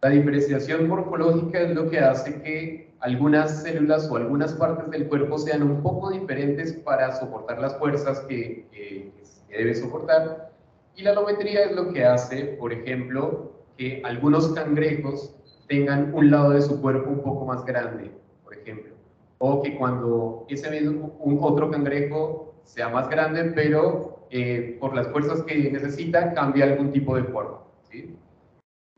La diferenciación morfológica es lo que hace que algunas células o algunas partes del cuerpo sean un poco diferentes para soportar las fuerzas que, que, debe soportar y la alometría es lo que hace, por ejemplo, que algunos cangrejos tengan un lado de su cuerpo un poco más grande, por ejemplo. O que cuando ese mismo, un otro cangrejo sea más grande, pero eh, por las fuerzas que necesita, cambia algún tipo de forma. ¿sí?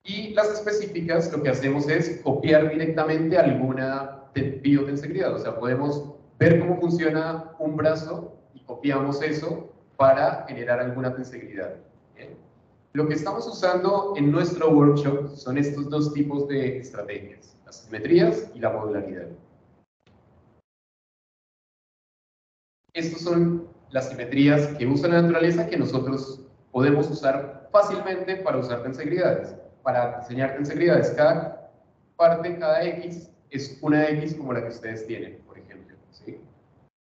Y las específicas lo que hacemos es copiar directamente alguna biotensegridad, o sea, podemos ver cómo funciona un brazo y copiamos eso para generar alguna tensegridad. Lo que estamos usando en nuestro workshop son estos dos tipos de estrategias, las simetrías y la modularidad. Estas son las simetrías que usa la naturaleza que nosotros podemos usar fácilmente para usar tensegridades, para diseñar tensegridades. Cada parte, cada X, es una X como la que ustedes tienen, por ejemplo.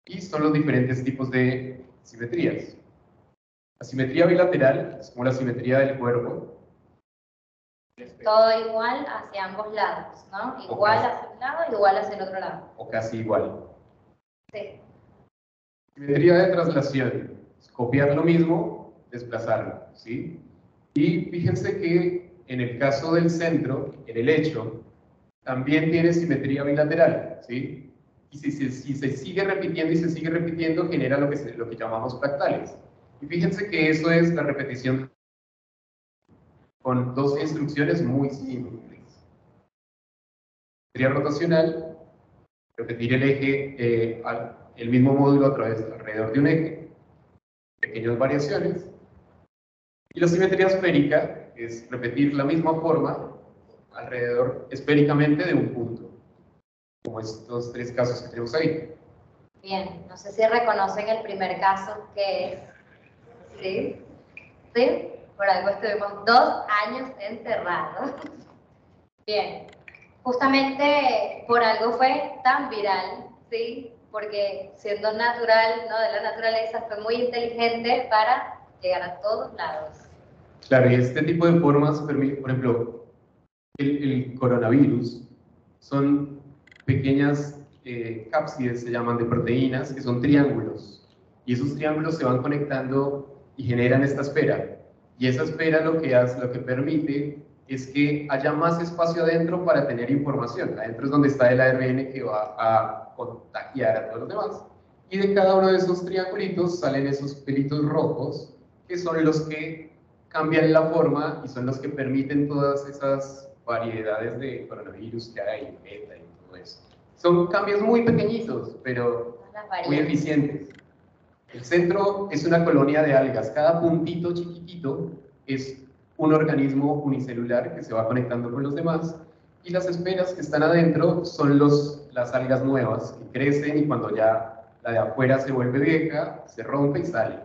Y son los diferentes tipos de simetrías. La simetría bilateral es como la simetría del cuerpo. Todo igual hacia ambos lados, ¿no? Igual hacia un lado, igual hacia el otro lado. O casi igual. Sí. Simetría de traslación. copiar lo mismo, desplazarlo, ¿sí? Y fíjense que en el caso del centro, en el hecho, también tiene simetría bilateral, ¿sí? Y si, se sigue repitiendo y se sigue repitiendo, genera lo que, lo que llamamos fractales. Y fíjense que eso es la repetición con dos instrucciones muy simples. Simetría rotacional, repetir el eje eh, al el mismo módulo a través, alrededor de un eje, pequeñas variaciones. Y la simetría esférica es repetir la misma forma alrededor esféricamente de un punto, como estos tres casos que tenemos ahí. Bien, no sé si reconocen el primer caso que es, ¿sí? ¿Sí? Por algo estuvimos dos años encerrados. Bien, justamente por algo fue tan viral, ¿sí? Porque siendo natural, ¿no? de la naturaleza, fue muy inteligente para llegar a todos lados. Claro, y este tipo de formas permite, por ejemplo, el, coronavirus son pequeñas eh, cápsides, se llaman de proteínas, que son triángulos. Y esos triángulos se van conectando y generan esta esfera. Y esa esfera lo que hace, lo que permite es que haya más espacio adentro para tener información. Adentro es donde está el ARN que va a contagiar a todos los demás. Y de cada uno de esos triangulitos salen esos pelitos rojos, que son los que cambian la forma y son los que permiten todas esas variedades de coronavirus que hay, beta y todo eso. Son cambios muy pequeñitos, pero muy eficientes. El centro es una colonia de algas. Cada puntito chiquitito es un organismo unicelular que se va conectando con los demás y las esferas que están adentro son los, las algas nuevas que crecen y cuando ya la de afuera se vuelve vieja, se rompe y sale.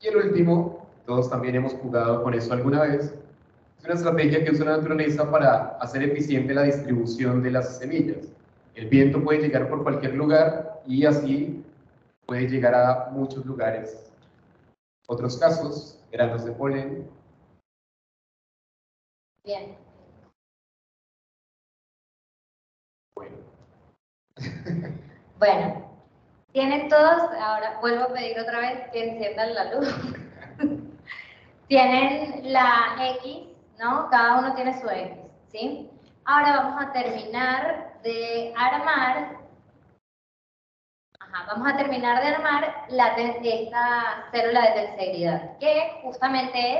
Y el último, todos también hemos jugado con eso alguna vez, es una estrategia que usa la naturaleza para hacer eficiente la distribución de las semillas. El viento puede llegar por cualquier lugar y así puede llegar a muchos lugares. Otros casos, granos de polen, Bien. Bueno. bueno, tienen todos, ahora vuelvo a pedir otra vez que enciendan la luz. *laughs* tienen la X, ¿no? Cada uno tiene su X, ¿sí? Ahora vamos a terminar de armar, ajá, vamos a terminar de armar la, esta célula de tensegridad, que justamente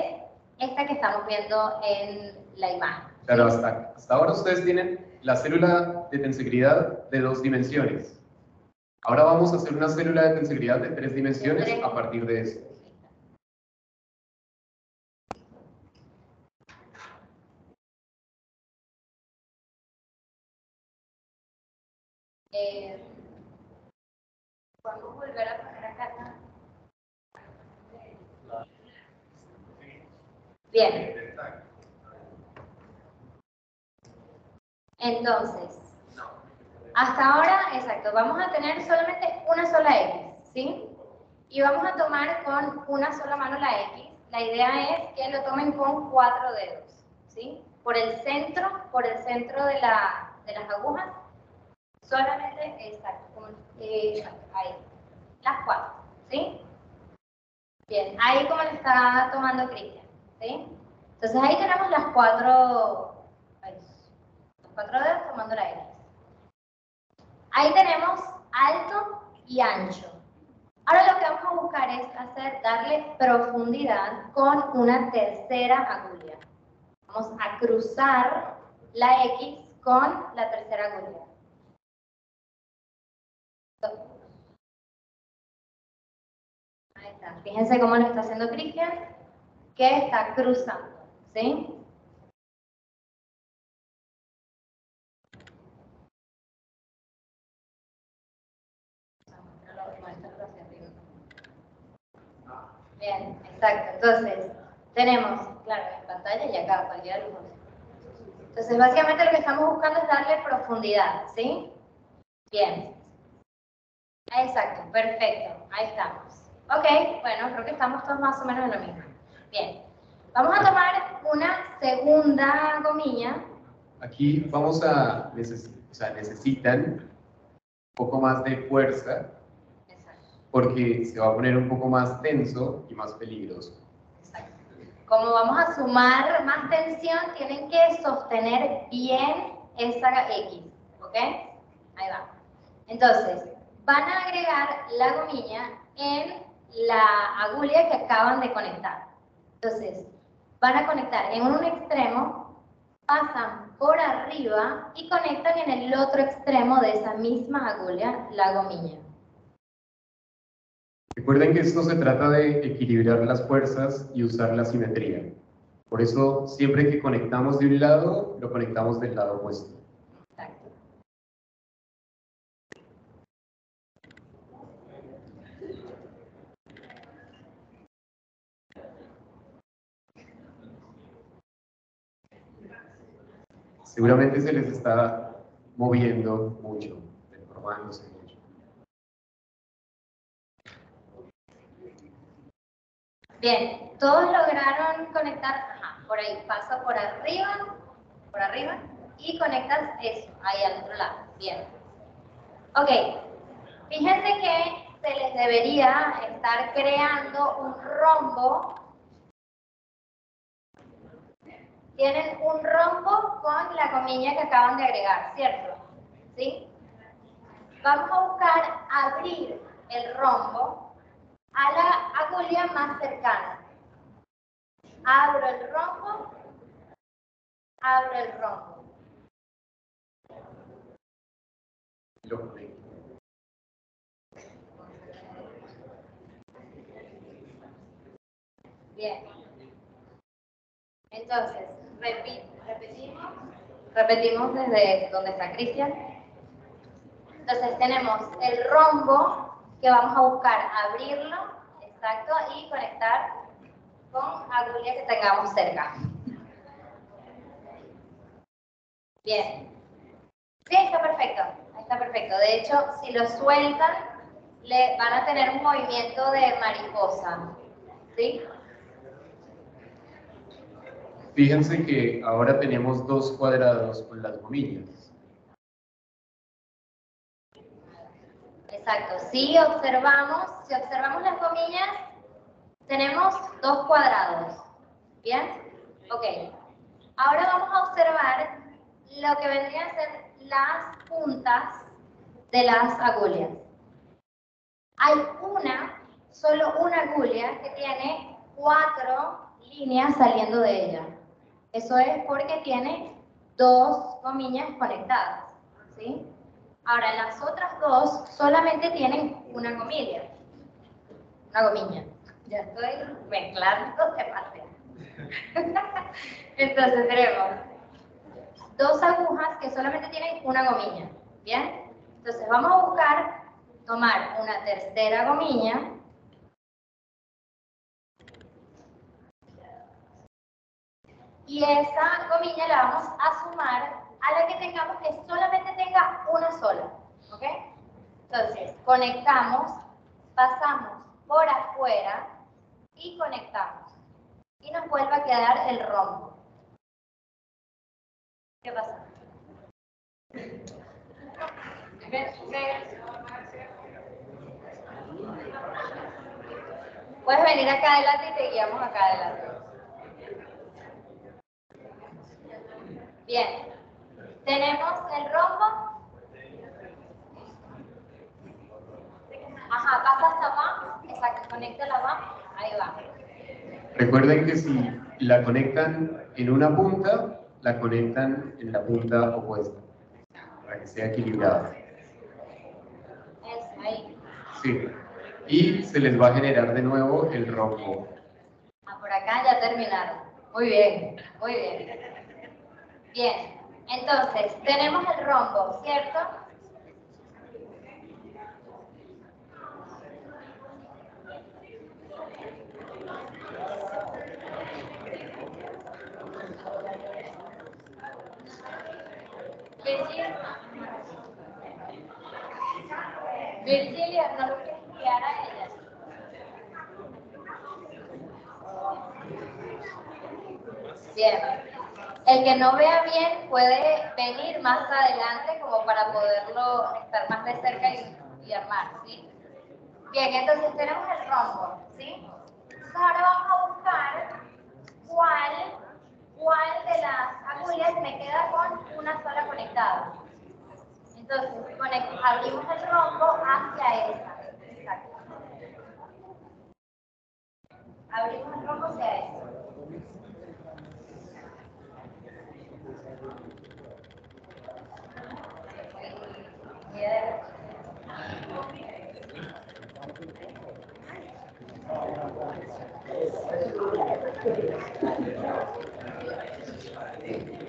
es esta que estamos viendo en la imagen. Claro, hasta, hasta ahora ustedes tienen la célula de tensegridad de dos dimensiones. Ahora vamos a hacer una célula de tensegridad de tres dimensiones a partir de eso. Eh, ¿Podemos volver a poner acá? Bien. Entonces, hasta ahora, exacto, vamos a tener solamente una sola X, ¿sí? Y vamos a tomar con una sola mano la X. La idea es que lo tomen con cuatro dedos, ¿sí? Por el centro, por el centro de, la, de las agujas, solamente, exacto, como, eh, ahí, las cuatro, ¿sí? Bien, ahí como le está tomando Cristian, ¿sí? Entonces ahí tenemos las cuatro cuatro dedos tomando la X. Ahí tenemos alto y ancho. Ahora lo que vamos a buscar es hacer, darle profundidad con una tercera agulla. Vamos a cruzar la X con la tercera agulla. Ahí está. Fíjense cómo lo está haciendo Cristian, que está cruzando, ¿sí? Bien, exacto. Entonces, tenemos, claro, en pantalla y acá, cualquiera de los Entonces, básicamente lo que estamos buscando es darle profundidad, ¿sí? Bien. Exacto, perfecto. Ahí estamos. Ok, bueno, creo que estamos todos más o menos en lo mismo. Bien. Vamos a tomar una segunda gomilla. Aquí vamos a, o sea, necesitan un poco más de fuerza porque se va a poner un poco más tenso y más peligroso. Exacto. Como vamos a sumar más tensión, tienen que sostener bien esa X, ¿ok? Ahí va. Entonces, van a agregar la gomilla en la agulla que acaban de conectar. Entonces, van a conectar en un extremo, pasan por arriba y conectan en el otro extremo de esa misma agulla la gomilla. Recuerden que esto se trata de equilibrar las fuerzas y usar la simetría. Por eso, siempre que conectamos de un lado, lo conectamos del lado opuesto. Seguramente se les está moviendo mucho, deformándose. Bien, todos lograron conectar, ajá, por ahí, pasa por arriba, por arriba, y conectas eso, ahí al otro lado. Bien. Ok, fíjense que se les debería estar creando un rombo. Tienen un rombo con la comilla que acaban de agregar, ¿cierto? ¿Sí? Vamos a buscar abrir el rombo a la agulla más cercana. Abro el rombo, abro el rombo. Bien. Entonces, repetimos, repetimos desde donde está Cristian. Entonces tenemos el rombo que vamos a buscar abrirlo, exacto, y conectar con agulla que tengamos cerca. Bien. Sí, está perfecto, está perfecto. De hecho, si lo sueltan, le van a tener un movimiento de mariposa. ¿Sí? Fíjense que ahora tenemos dos cuadrados con las gomillas. Exacto. Si observamos, si observamos las comillas, tenemos dos cuadrados. ¿Bien? Ok. Ahora vamos a observar lo que vendrían a ser las puntas de las agullas. Hay una, solo una agulla que tiene cuatro líneas saliendo de ella. Eso es porque tiene dos comillas conectadas. ¿sí? Ahora, las otras dos solamente tienen una gomilla. Una gomilla. Ya estoy mezclando de parte. *laughs* Entonces tenemos dos agujas que solamente tienen una gomilla. ¿Bien? Entonces vamos a buscar tomar una tercera gomilla. Y esa gomilla la vamos a sumar a la que tengamos que solamente tenga una sola. ¿Ok? Entonces, conectamos, pasamos por afuera y conectamos. Y nos vuelve a quedar el rombo. ¿Qué pasa? Puedes venir acá adelante y te guiamos acá adelante. Bien. Tenemos el rombo. Ajá, pasa hasta abajo. Exacto, conecta la va, ahí va. Recuerden que si la conectan en una punta, la conectan en la punta opuesta, para que sea equilibrada. Es ahí. Sí. Y se les va a generar de nuevo el rombo. Ah, por acá ya terminaron. Muy bien, muy bien. Bien, entonces tenemos el rombo, ¿cierto? Virgilia, no lo quieres enviar a ella. Bien. El que no vea bien puede venir más adelante como para poderlo estar más de cerca y, y armar, ¿sí? Bien, entonces tenemos el rombo, ¿sí? Entonces ahora vamos a buscar cuál, cuál de las agullas me queda con una sola conectada. Entonces, abrimos el rombo hacia esa. Exacto. Abrimos el rombo hacia esa.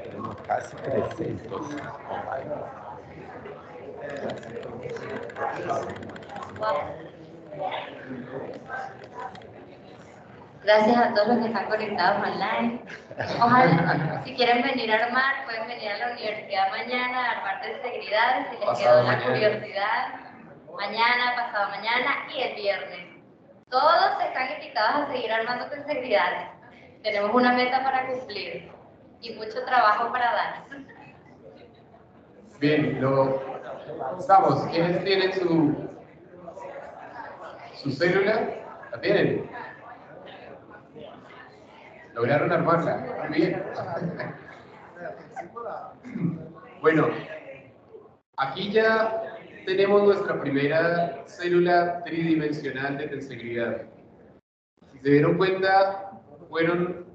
Tenemos casi 300 Gracias a todos los que están conectados online. Ojalá, si quieren venir a armar, pueden venir a la universidad mañana a armar de seguridad, si les quedó la curiosidad. Mañana, pasado mañana y el viernes. Todos están invitados a seguir armando con seguridad. Tenemos una meta para cumplir y mucho trabajo para dar. Bien, lo estamos. ¿Quiénes tienen su, su célula? ¿La tienen? ¿Lograron armarla? Bien. *laughs* Bueno, aquí ya tenemos nuestra primera célula tridimensional de tensegridad. Si se dieron cuenta, fueron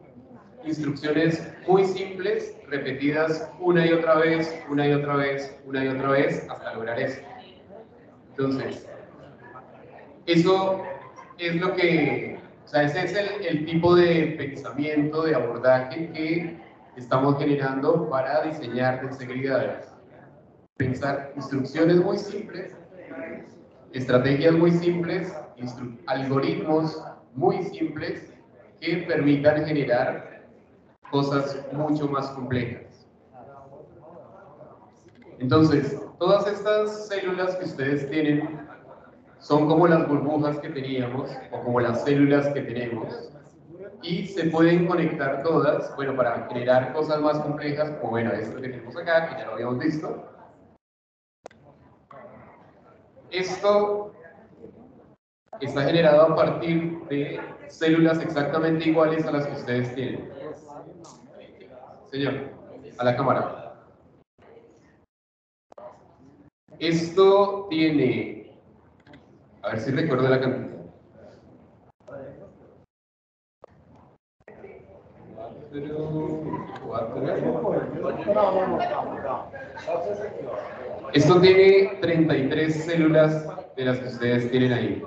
instrucciones muy simples, repetidas una y otra vez, una y otra vez, una y otra vez, hasta lograr eso. Entonces, eso es lo que, o sea, ese es el, el tipo de pensamiento, de abordaje que estamos generando para diseñar tensegridades pensar instrucciones muy simples, estrategias muy simples, algoritmos muy simples que permitan generar cosas mucho más complejas. Entonces, todas estas células que ustedes tienen son como las burbujas que teníamos o como las células que tenemos y se pueden conectar todas, bueno, para generar cosas más complejas, como bueno, esto que tenemos acá, que ya lo habíamos visto, esto está generado a partir de células exactamente iguales a las que ustedes tienen. Señor, a la cámara. Esto tiene, a ver si recuerdo la cantidad. Esto tiene 33 células de las que ustedes tienen ahí.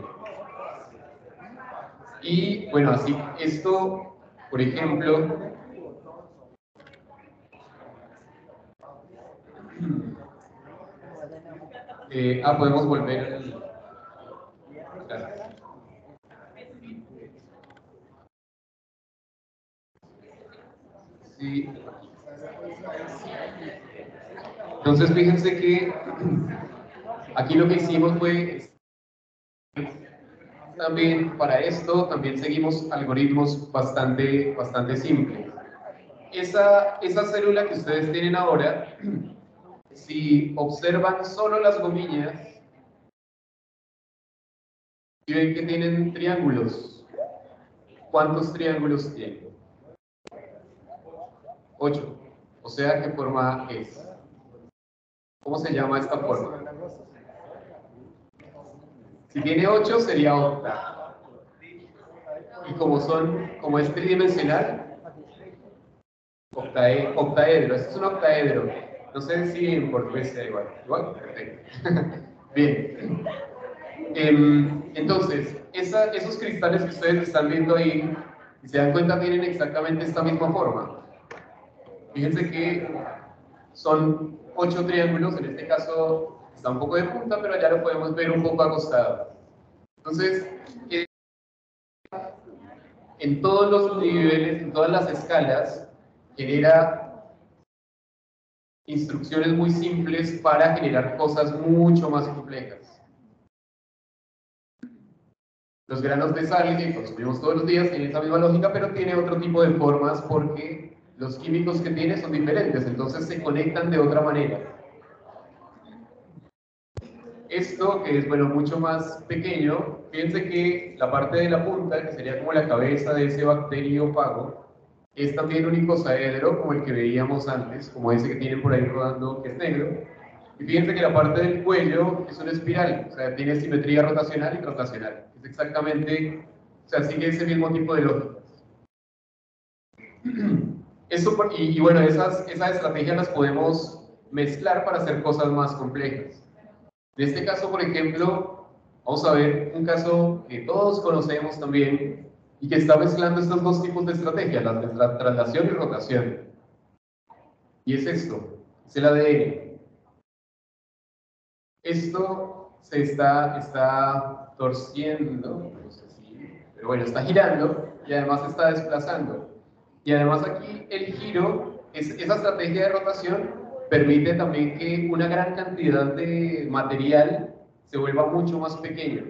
Y bueno, así, esto, por ejemplo, eh, ah, podemos volver. Entonces, fíjense que aquí lo que hicimos fue también para esto también seguimos algoritmos bastante, bastante simples. Esa, esa célula que ustedes tienen ahora, si observan solo las gomillas, y ven que tienen triángulos, ¿cuántos triángulos tienen? Ocho. O sea, ¿qué forma es? ¿Cómo se llama esta forma? Si tiene 8 sería octa. y como son, como es tridimensional, octaedro, este es un octaedro. No sé si en portugués sea igual. Igual, perfecto. *laughs* Bien. Em, entonces, esos cristales que ustedes están viendo ahí, si se dan cuenta, tienen exactamente esta misma forma. Fíjense que son ocho triángulos, en este caso está un poco de punta, pero ya lo podemos ver un poco acostado. Entonces, en todos los niveles, en todas las escalas, genera instrucciones muy simples para generar cosas mucho más complejas. Los granos de sal que consumimos todos los días tienen esa misma lógica, pero tiene otro tipo de formas porque los químicos que tiene son diferentes, entonces se conectan de otra manera. Esto, que es bueno, mucho más pequeño, fíjense que la parte de la punta, que sería como la cabeza de ese bacteriófago, es también un icosaedro como el que veíamos antes, como ese que tienen por ahí rodando, que es negro. Y fíjense que la parte del cuello es una espiral, o sea, tiene simetría rotacional y rotacional. Es exactamente, o sea, sigue ese mismo tipo de lógicas. *clears throat* Eso, y, y bueno, esas, esas estrategias las podemos mezclar para hacer cosas más complejas. En este caso, por ejemplo, vamos a ver un caso que todos conocemos también y que está mezclando estos dos tipos de estrategias, las de traslación y rotación. Y es esto, es el ADN. Esto se está, está torciendo, no sé pero bueno, está girando y además se está desplazando. Y además aquí el giro, es, esa estrategia de rotación permite también que una gran cantidad de material se vuelva mucho más pequeño.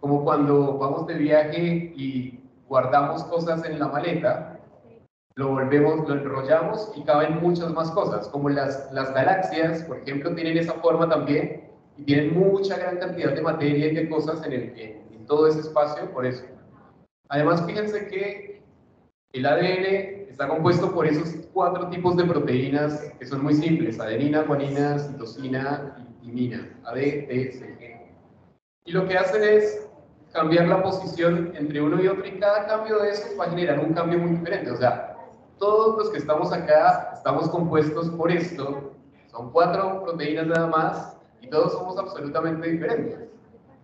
Como cuando vamos de viaje y guardamos cosas en la maleta, lo volvemos, lo enrollamos y caben muchas más cosas. Como las, las galaxias, por ejemplo, tienen esa forma también y tienen mucha gran cantidad de materia y de cosas en, el, en todo ese espacio, por eso. Además, fíjense que el ADN está compuesto por esos cuatro tipos de proteínas que son muy simples, adenina, guanina, citosina y timina, A, T, C, G. Y lo que hacen es cambiar la posición entre uno y otro y cada cambio de esos va a generar un cambio muy diferente. O sea, todos los que estamos acá estamos compuestos por esto, son cuatro proteínas nada más y todos somos absolutamente diferentes.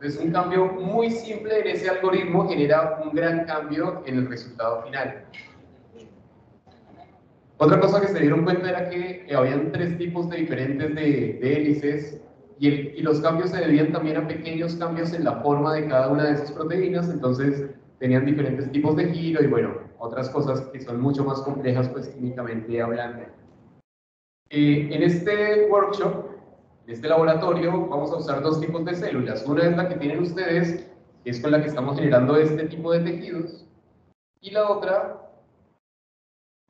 Entonces, un cambio muy simple en ese algoritmo genera un gran cambio en el resultado final. Otra cosa que se dieron cuenta era que habían tres tipos de diferentes de, hélices y, los cambios se debían también a pequeños cambios en la forma de cada una de esas proteínas, entonces tenían diferentes tipos de giro y bueno, otras cosas que son mucho más complejas pues químicamente hablando. Eh, en este workshop, en este laboratorio, vamos a usar dos tipos de células. Una es la que tienen ustedes, que es con la que estamos generando este tipo de tejidos, y la otra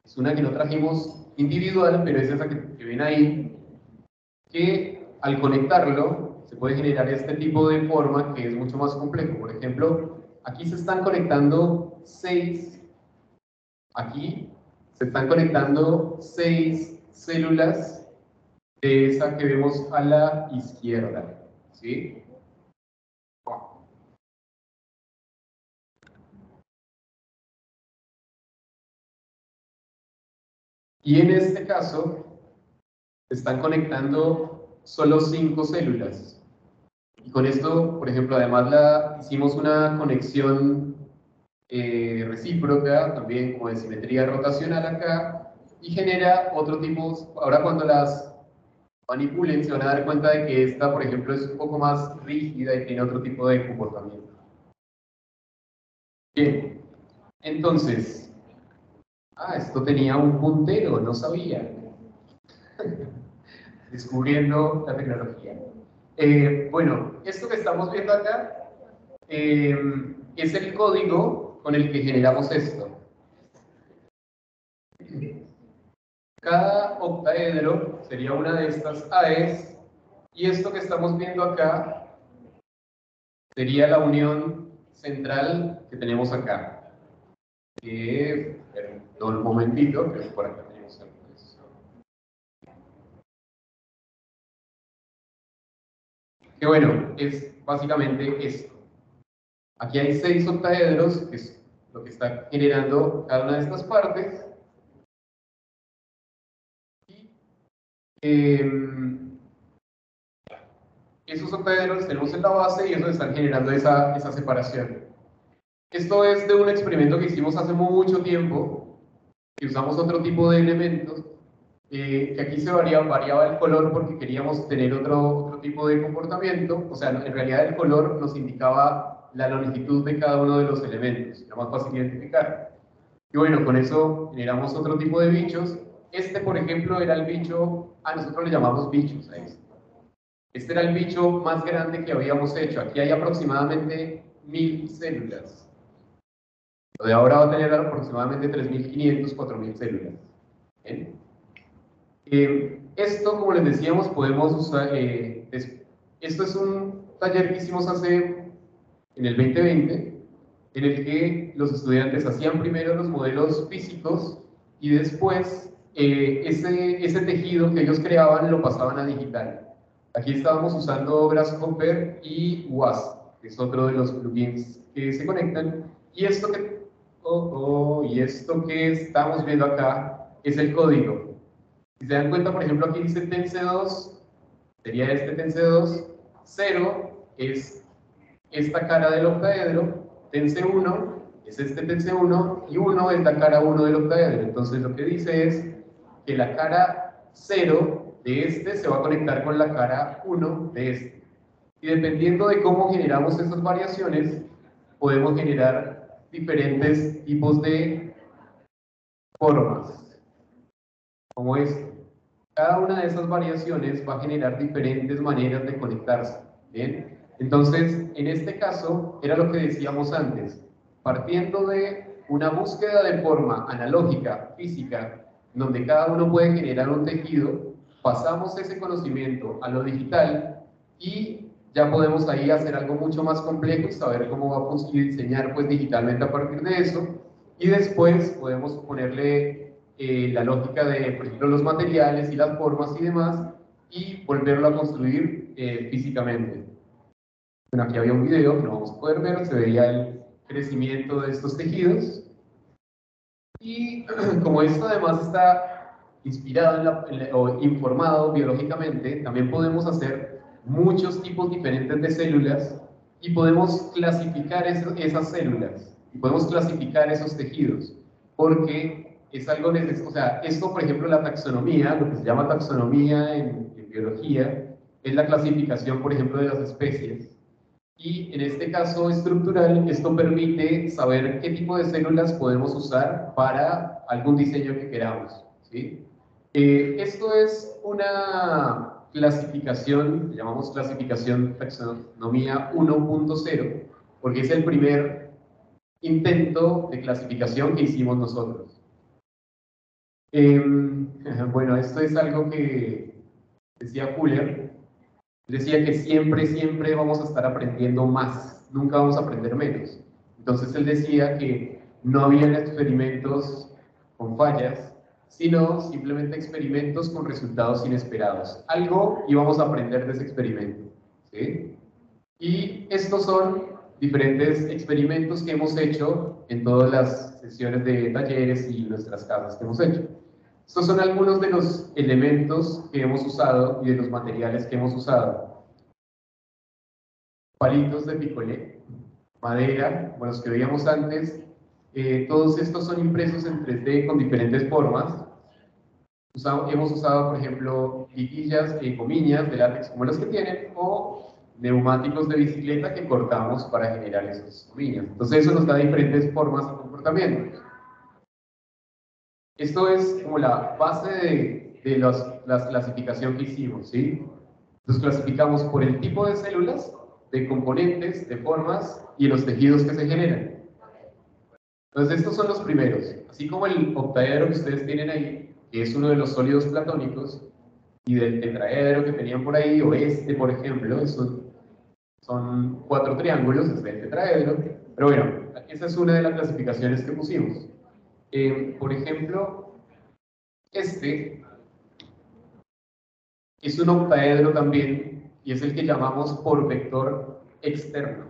es una que no trajimos individual, pero es esa que, ven ahí, que al conectarlo se puede generar este tipo de forma que es mucho más complejo. Por ejemplo, aquí se están conectando seis, aquí se están conectando seis células de esa que vemos a la izquierda. ¿sí? Y en este caso, están conectando solo cinco células. Y con esto, por ejemplo, además la, hicimos una conexión eh, recíproca, también de simetría rotacional acá, y genera otro tipo, ahora cuando las manipulen se van a dar cuenta de que esta, por ejemplo, es un poco más rígida y tiene otro tipo de comportamiento. Bien, entonces, Ah, esto tenía un puntero, no sabía. *laughs* Descubriendo la tecnología. Eh, bueno, esto que estamos viendo acá eh, es el código con el que generamos esto. Cada octaedro sería una de estas AES y esto que estamos viendo acá sería la unión central que tenemos acá. Que, un momentito, que por acá tenemos el Que bueno, es básicamente esto. Aquí hay seis octaedros, que lo que está generando cada una de estas partes. Em, esos octaedros los tenemos en la base y eso están generando esa, esa separación. Esto es de un experimento que hicimos hace mucho tiempo, que usamos otro tipo de elementos, eh, que aquí se variaba, variaba el color porque queríamos tener otro, otro tipo de comportamiento, o sea, en realidad el color nos indicaba la longitud de cada uno de los elementos, era más fácil identificar. Y bueno, con eso generamos otro tipo de bichos. Este, por ejemplo, era el bicho, a nosotros le llamamos bichos a este. Este era el bicho más grande que habíamos hecho. Aquí hay aproximadamente mil células. Lo de ahora va a tener aproximadamente 3.500, 4.000 células. Eh, esto, como les decíamos, podemos usar... Eh, esto es un taller que hicimos hace en el 2020, en el que los estudiantes hacían primero los modelos físicos y después eh, ese, ese tejido que ellos creaban lo pasaban a digital. Aquí estábamos usando Grasshopper y WASP, que es otro de los plugins que se conectan. Y esto que, oh, oh, y esto que estamos viendo acá es el código. Si se dan cuenta, por ejemplo, aquí dice TENSE2, sería este TENSE2, 0 es esta cara del octaedro, TENSE1 es este TENSE1 y 1 es la cara 1 del octaedro. Entonces lo que dice es que la cara 0 de este se va a conectar con la cara 1 de este. Y dependiendo de cómo generamos esas variaciones, podemos generar diferentes tipos de formas, como esto. Cada una de esas variaciones va a generar diferentes maneras de conectarse. ¿bien? Entonces, en este caso, era lo que decíamos antes, partiendo de una búsqueda de forma analógica, física, donde cada uno puede generar un tejido, pasamos ese conocimiento a lo digital y ya podemos ahí hacer algo mucho más complejo saber cómo vamos a diseñar pues digitalmente a partir de eso y después podemos ponerle eh, la lógica de, por ejemplo, los materiales y las formas y demás y volverlo a construir eh, físicamente. Bueno, aquí había un video que no vamos a poder ver, se veía el crecimiento de estos tejidos y *clears throat* como esto además está inspirado o informado biológicamente, también podemos hacer muchos tipos diferentes de células y podemos clasificar esas células y podemos clasificar esos tejidos porque es algo necesario, o sea, esto por ejemplo la taxonomía, lo que se llama taxonomía en, en biología, es la clasificación por ejemplo de las especies y en este caso estructural esto permite saber qué tipo de células podemos usar para algún diseño que queramos. ¿sí? Eh, esto es una clasificación, llamamos clasificación taxonomía 1.0, porque es el primer intento de clasificación que hicimos nosotros. Em, *laughs* bueno, esto es algo que decía Fuller, decía que siempre, siempre vamos a estar aprendiendo más, nunca vamos a aprender menos. Entonces él decía que no había experimentos con fallas, sino simplemente experimentos con resultados inesperados. Algo íbamos a aprender de ese experimento. ¿sí? Y estos son diferentes experimentos que hemos hecho en todas las sesiones de talleres y nuestras casas que hemos hecho. Estos son algunos de los elementos que hemos usado y de los materiales que hemos usado. Palitos de picolé, madera, bueno, los que veíamos antes, eh, todos estos son impresos en 3D con diferentes formas. hemos usado, por ejemplo, liguillas y comillas de látex como las que tienen, o neumáticos de bicicleta que cortamos para generar esas comillas. Entonces eso nos da diferentes formas de comportamiento. Esto es como la base de, de los, la clasificación que hicimos, ¿sí? Entonces clasificamos por el tipo de células, de componentes, de formas y los tejidos que se generan. Entonces estos son los primeros, así como el octaedro que ustedes tienen ahí, que es uno de los sólidos platónicos, y del tetraedro que tenían por ahí, o este, por ejemplo, son, son cuatro triángulos, es el tetraedro, pero bueno, esa es una de las clasificaciones que pusimos. Eh, por ejemplo, este es un octaedro también, y es el que llamamos por vector externo.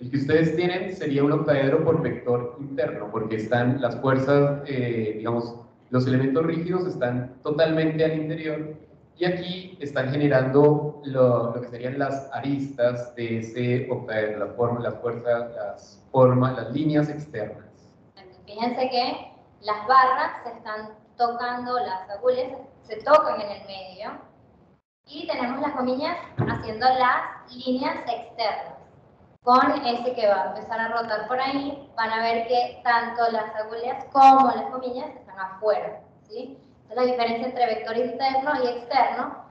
El que ustedes tienen sería un octaedro por vector interno, porque están las fuerzas, eh, digamos, los elementos rígidos están totalmente al interior y aquí están generando lo, que serían las aristas de ese octaedro, la forma, las fuerzas, las formas, las líneas externas. Fíjense que las barras se están tocando, las agujas se tocan en el medio y tenemos las comillas haciendo las líneas externas. Con ese que va a empezar a rotar por ahí, van a ver que tanto las agulhas como las comillas están afuera. ¿sí? Es la diferencia entre vector interno y externo.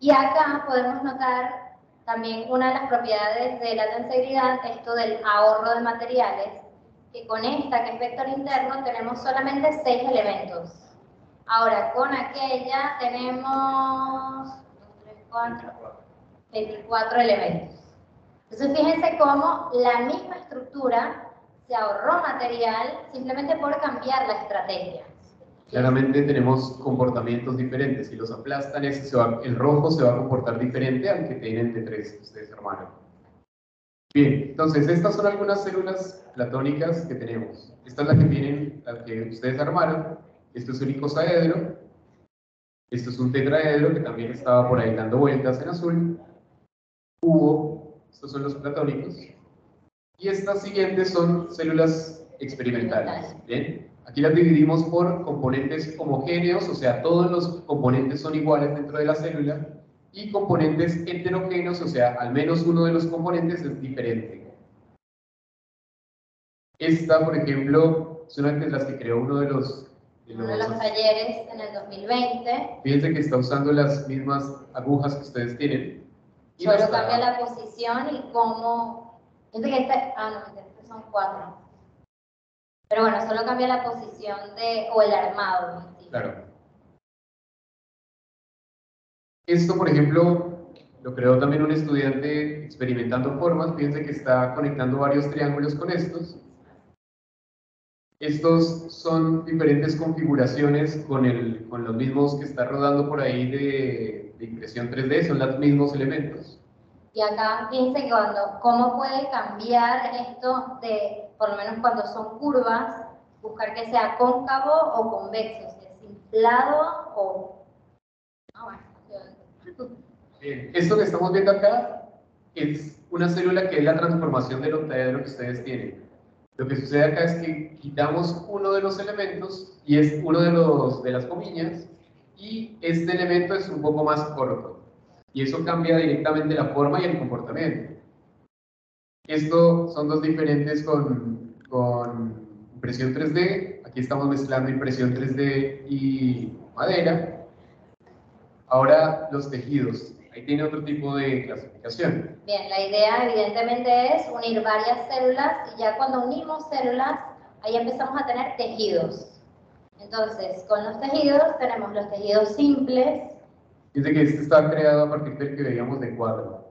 Y acá podemos notar también una de las propiedades de la tensegridad, esto del ahorro de materiales, que con esta, que es vector interno, tenemos solamente seis elementos. Ahora, con aquella tenemos 3, 4, 24 elementos. Entonces, fíjense cómo la misma estructura se ahorró material simplemente por cambiar la estrategia. Claramente tenemos comportamientos diferentes. Si los aplastan, ese se va, el rojo se va a comportar diferente al que tienen de tres ustedes armaron. Bien, entonces estas son algunas células platónicas que tenemos. Esta es la que tienen, la que ustedes armaron. Esto es un icosaedro. Esto es un tetraedro que también estaba por ahí dando vueltas en azul. Cubo, estos son los platónicos. Y estas siguientes son células experimentales. Bien, aquí las dividimos por componentes homogéneos, o sea, todos los componentes son iguales dentro de la célula, y componentes heterogéneos, o sea, al menos uno de los componentes es diferente. Esta, por ejemplo, es una de las que creó uno de los uno de los talleres en el 2020. Fíjense que está usando las mismas agujas que ustedes tienen. Y Solo cambia la posición y cómo... Fíjense que este... Ah, no, este son cuatro. Pero bueno, solo cambia la posición de... o el armado. Claro. Esto, por ejemplo, lo creó también un estudiante experimentando formas. Fíjense que está conectando varios triángulos con estos. Estos son diferentes configuraciones con, el, con los mismos que está rodando por ahí de, impresión 3D, son los mismos elementos. Y acá fíjense que cuando, cómo puede cambiar esto de, por lo menos cuando son curvas, buscar que sea cóncavo o convexo, si es inflado o... Bien, esto que estamos viendo acá es una célula que es la transformación del octaedro que ustedes tienen. Lo que sucede acá es que quitamos uno de los elementos y es uno de, los, de las comillas y este elemento es un poco más corto y eso cambia directamente la forma y el comportamiento. Esto son dos diferentes con, con impresión 3D. Aquí estamos mezclando impresión 3D y madera. Ahora los tejidos. Ahí tiene otro tipo de clasificación. Bien, la idea evidentemente es unir varias células y ya cuando unimos células, ahí empezamos a tener tejidos. Entonces, con los tejidos tenemos los tejidos simples. Dice que este está creado a partir del que veíamos de cuadro.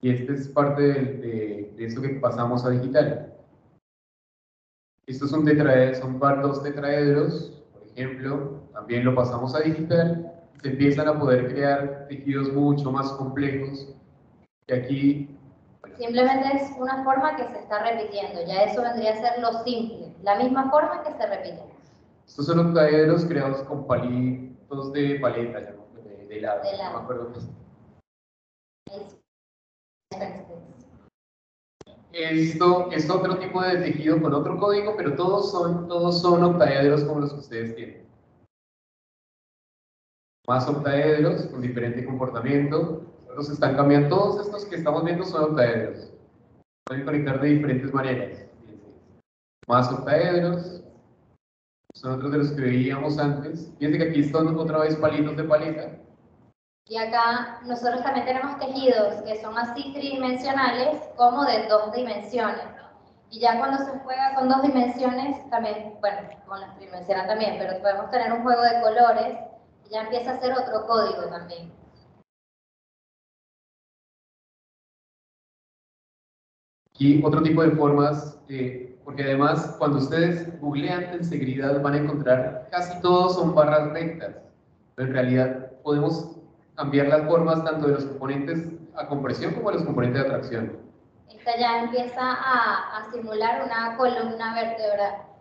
Y este es parte de, de, esto que pasamos a digital. Estos son, tetraedros, son dos tetraedros, por ejemplo, también lo pasamos a digital se empiezan a poder crear tejidos mucho más complejos. Y aquí... Simplemente es una forma que se está repitiendo, ya eso vendría a ser lo simple, la misma forma que se repite. Estos son octaedros creados con palitos de paleta, de, de lado, de lado. no me acuerdo Esto es otro tipo de tejido con otro código, pero todos son, todos son octaedros como los que ustedes tienen más octaedros con diferente comportamiento. Los están cambiando, todos estos que estamos viendo son octaedros. Pueden conectar de diferentes maneras. Más octaedros, son otros de los que veíamos antes. Fíjense que aquí están otra vez palitos de paleta. Y acá nosotros también tenemos tejidos que son así tridimensionales como de dos dimensiones. Y ya cuando se juega con dos dimensiones, también, bueno, con las tridimensionales también, pero podemos tener un juego de colores ya empieza a ser otro código también. Y otro tipo de formas, eh, porque además cuando ustedes googlean integridad van a encontrar casi todos son barras rectas, pero en realidad podemos cambiar las formas tanto de los componentes a compresión como de los componentes de atracción. esta ya empieza a, a simular una columna vertebral.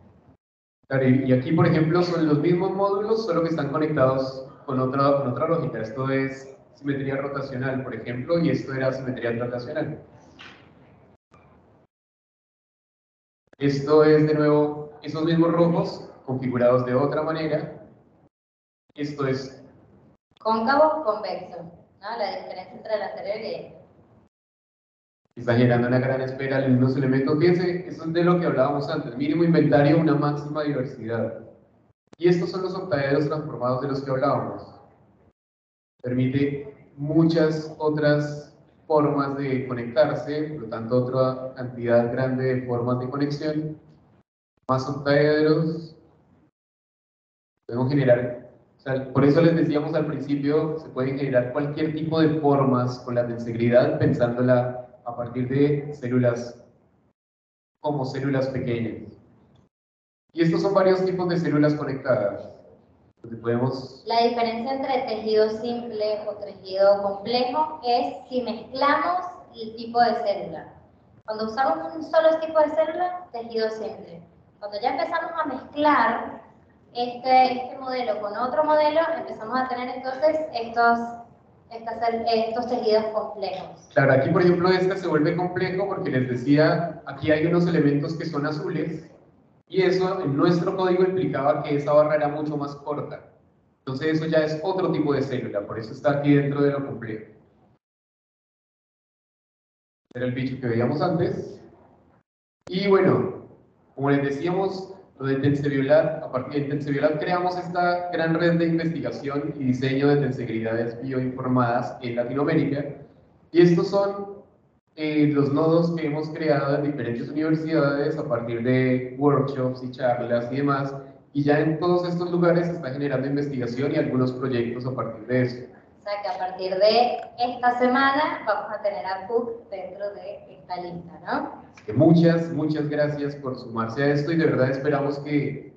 Y aquí, por ejemplo, son los mismos módulos, solo que están conectados con otra, con otra lógica. Esto es simetría rotacional, por ejemplo, y esto era simetría rotacional. Esto es, de nuevo, esos mismos rojos configurados de otra manera. Esto es... Cóncavo, convexo, ¿no? La diferencia entre la anterior y Está generando una gran espera en unos elementos. Fíjense, eso es de lo que hablábamos antes. Mínimo inventario, una máxima diversidad. Y estos son los octaedros transformados de los que hablábamos. Permite muchas otras formas de conectarse, por lo tanto otra cantidad grande de formas de conexión, más octaedros, podemos generar, por eso les decíamos al principio, se pueden generar cualquier tipo de formas con la tensegridad pensándola a partir de células como células pequeñas. Y estos son varios tipos de células conectadas. La diferencia entre tejido simple o tejido complejo es si mezclamos el tipo de célula. Cuando usamos un solo tipo de célula, tejido simple. Cuando ya empezamos a mezclar este, este modelo con otro modelo, empezamos a tener entonces estos, estos tejidos complejos. Claro, aquí por ejemplo este se vuelve complejo porque les decía, aquí hay unos elementos que son azules y eso en nuestro código implicaba que esa barra era mucho más corta. Entonces eso ya es otro tipo de célula, por eso está aquí dentro de lo complejo. Era el bicho que veíamos antes. Y bueno, como les decíamos, lo de Tenseviolat, a partir de Tenseviolat creamos esta gran red de investigación y diseño de tensegridades bioinformadas en Latinoamérica. Y estos son eh, los nodos que hemos creado en diferentes universidades a partir de workshops y charlas y demás, y ya en todos estos lugares se está generando investigación y algunos proyectos a partir de eso. O sea que a partir de esta semana vamos a tener a Cook dentro de esta lista, ¿no? que muchas, muchas gracias por sumarse a esto y de verdad esperamos que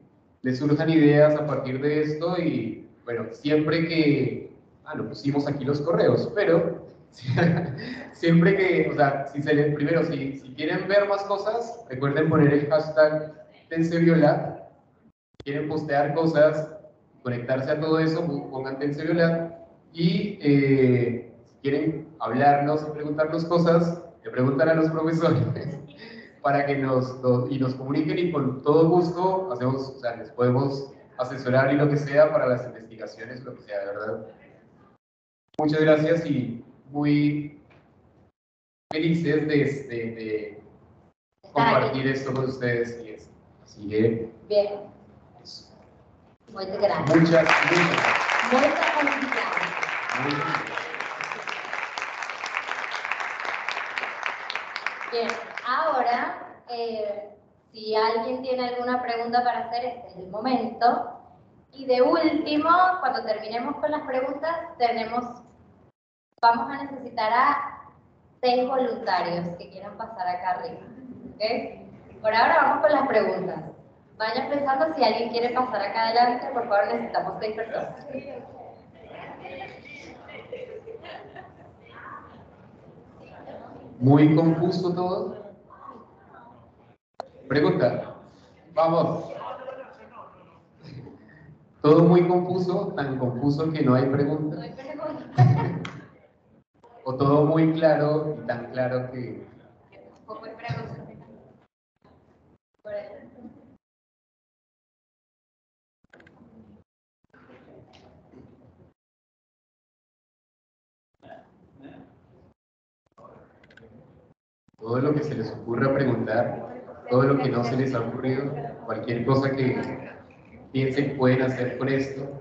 les surjan ideas a partir de esto y bueno, siempre que, ah, lo pusimos aquí los correos, pero *laughs* siempre que, o sea, si se les, primero, si, si, quieren ver más cosas, recuerden poner el hashtag Tenseviolat. Quieren postear cosas, conectarse a todo eso, pongan Tenseviolat. Y eh, si quieren hablarnos y preguntarnos cosas, le preguntan a los profesores *laughs* para que nos, y nos comuniquen y con todo gusto hacemos, o sea, les podemos asesorar y lo que sea para las investigaciones, lo que sea, de verdad. Muchas gracias y muy felices de, de, de compartir esto con ustedes y eso. Así que. Bien. Eso. Muchas gracias. Muchas, muchas. Muchas Bien, ahora, eh, si alguien tiene alguna pregunta para hacer, este es el momento. Y de último, cuando terminemos con las preguntas, tenemos vamos a necesitar a seis voluntarios que quieran pasar acá arriba. ¿okay? Por ahora vamos con las preguntas. Vayan pensando si alguien quiere pasar acá adelante, por favor necesitamos seis personas. Muy confuso todo. Pregunta. Vamos. Todo muy confuso, tan confuso que no hay preguntas. No hay preguntas. o todo muy claro y tan claro que... Todo lo que se les ocurra preguntar, todo lo que no se les ha ocurrido, cualquier cosa que piensen pueden hacer con esto,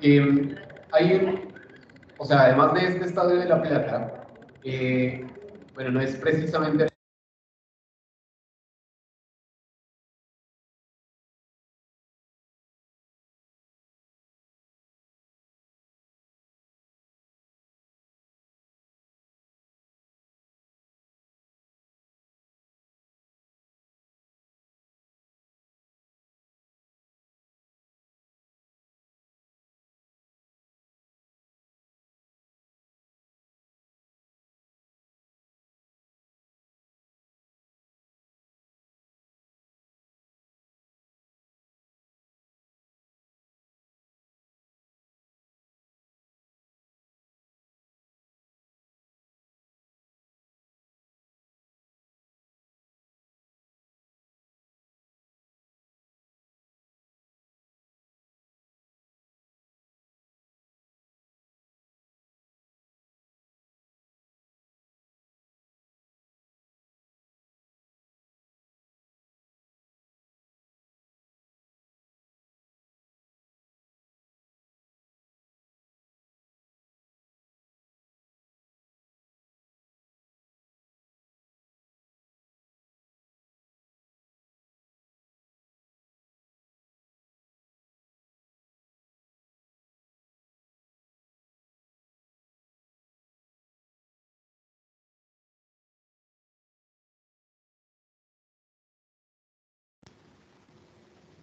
Eh, hay o sea, además de este estadio de La Plata, eh, bueno, no es precisamente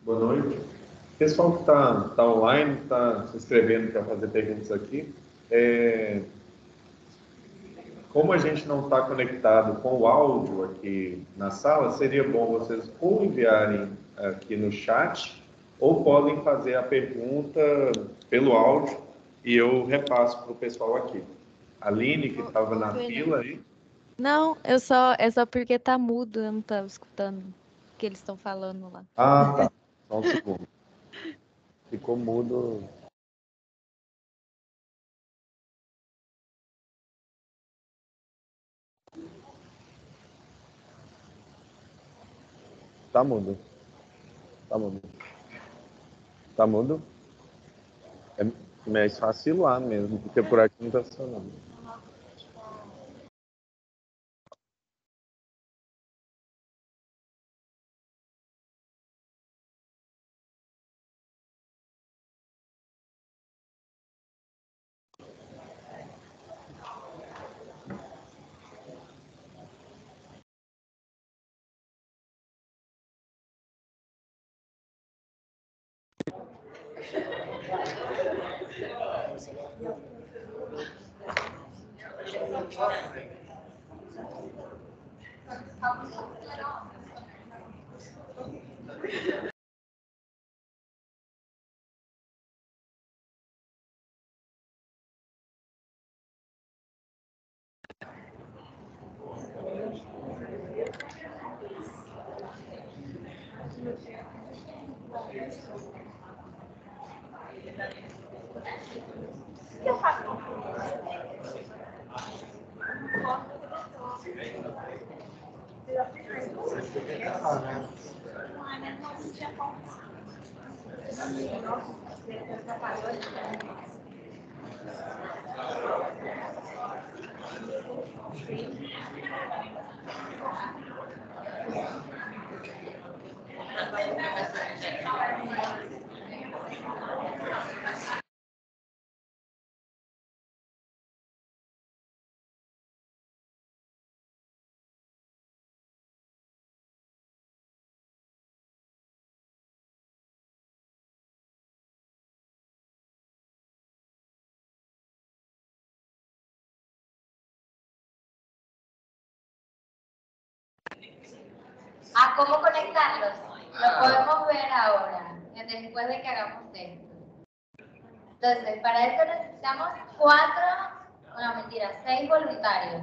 Boa noite. Pessoal que está tá online, está se inscrevendo para fazer perguntas aqui. É, como a gente não está conectado com o áudio aqui na sala, seria bom vocês ou enviarem aqui no chat ou podem fazer a pergunta pelo áudio e eu repasso para o pessoal aqui. Aline, que estava na fila aí. Não, eu só, é só porque tá mudo, eu não estava escutando o que eles estão falando lá. Ah, tá. *laughs* Só um segundo. Ficou mudo. Tá mudo. Tá mudo. Tá mudo? É mais fácil lá mesmo, porque por aqui não tá funcionando. ¿A cómo conectarlos? Lo podemos ver ahora, después de que hagamos esto. Entonces, para esto necesitamos cuatro, no mentira, seis voluntarios.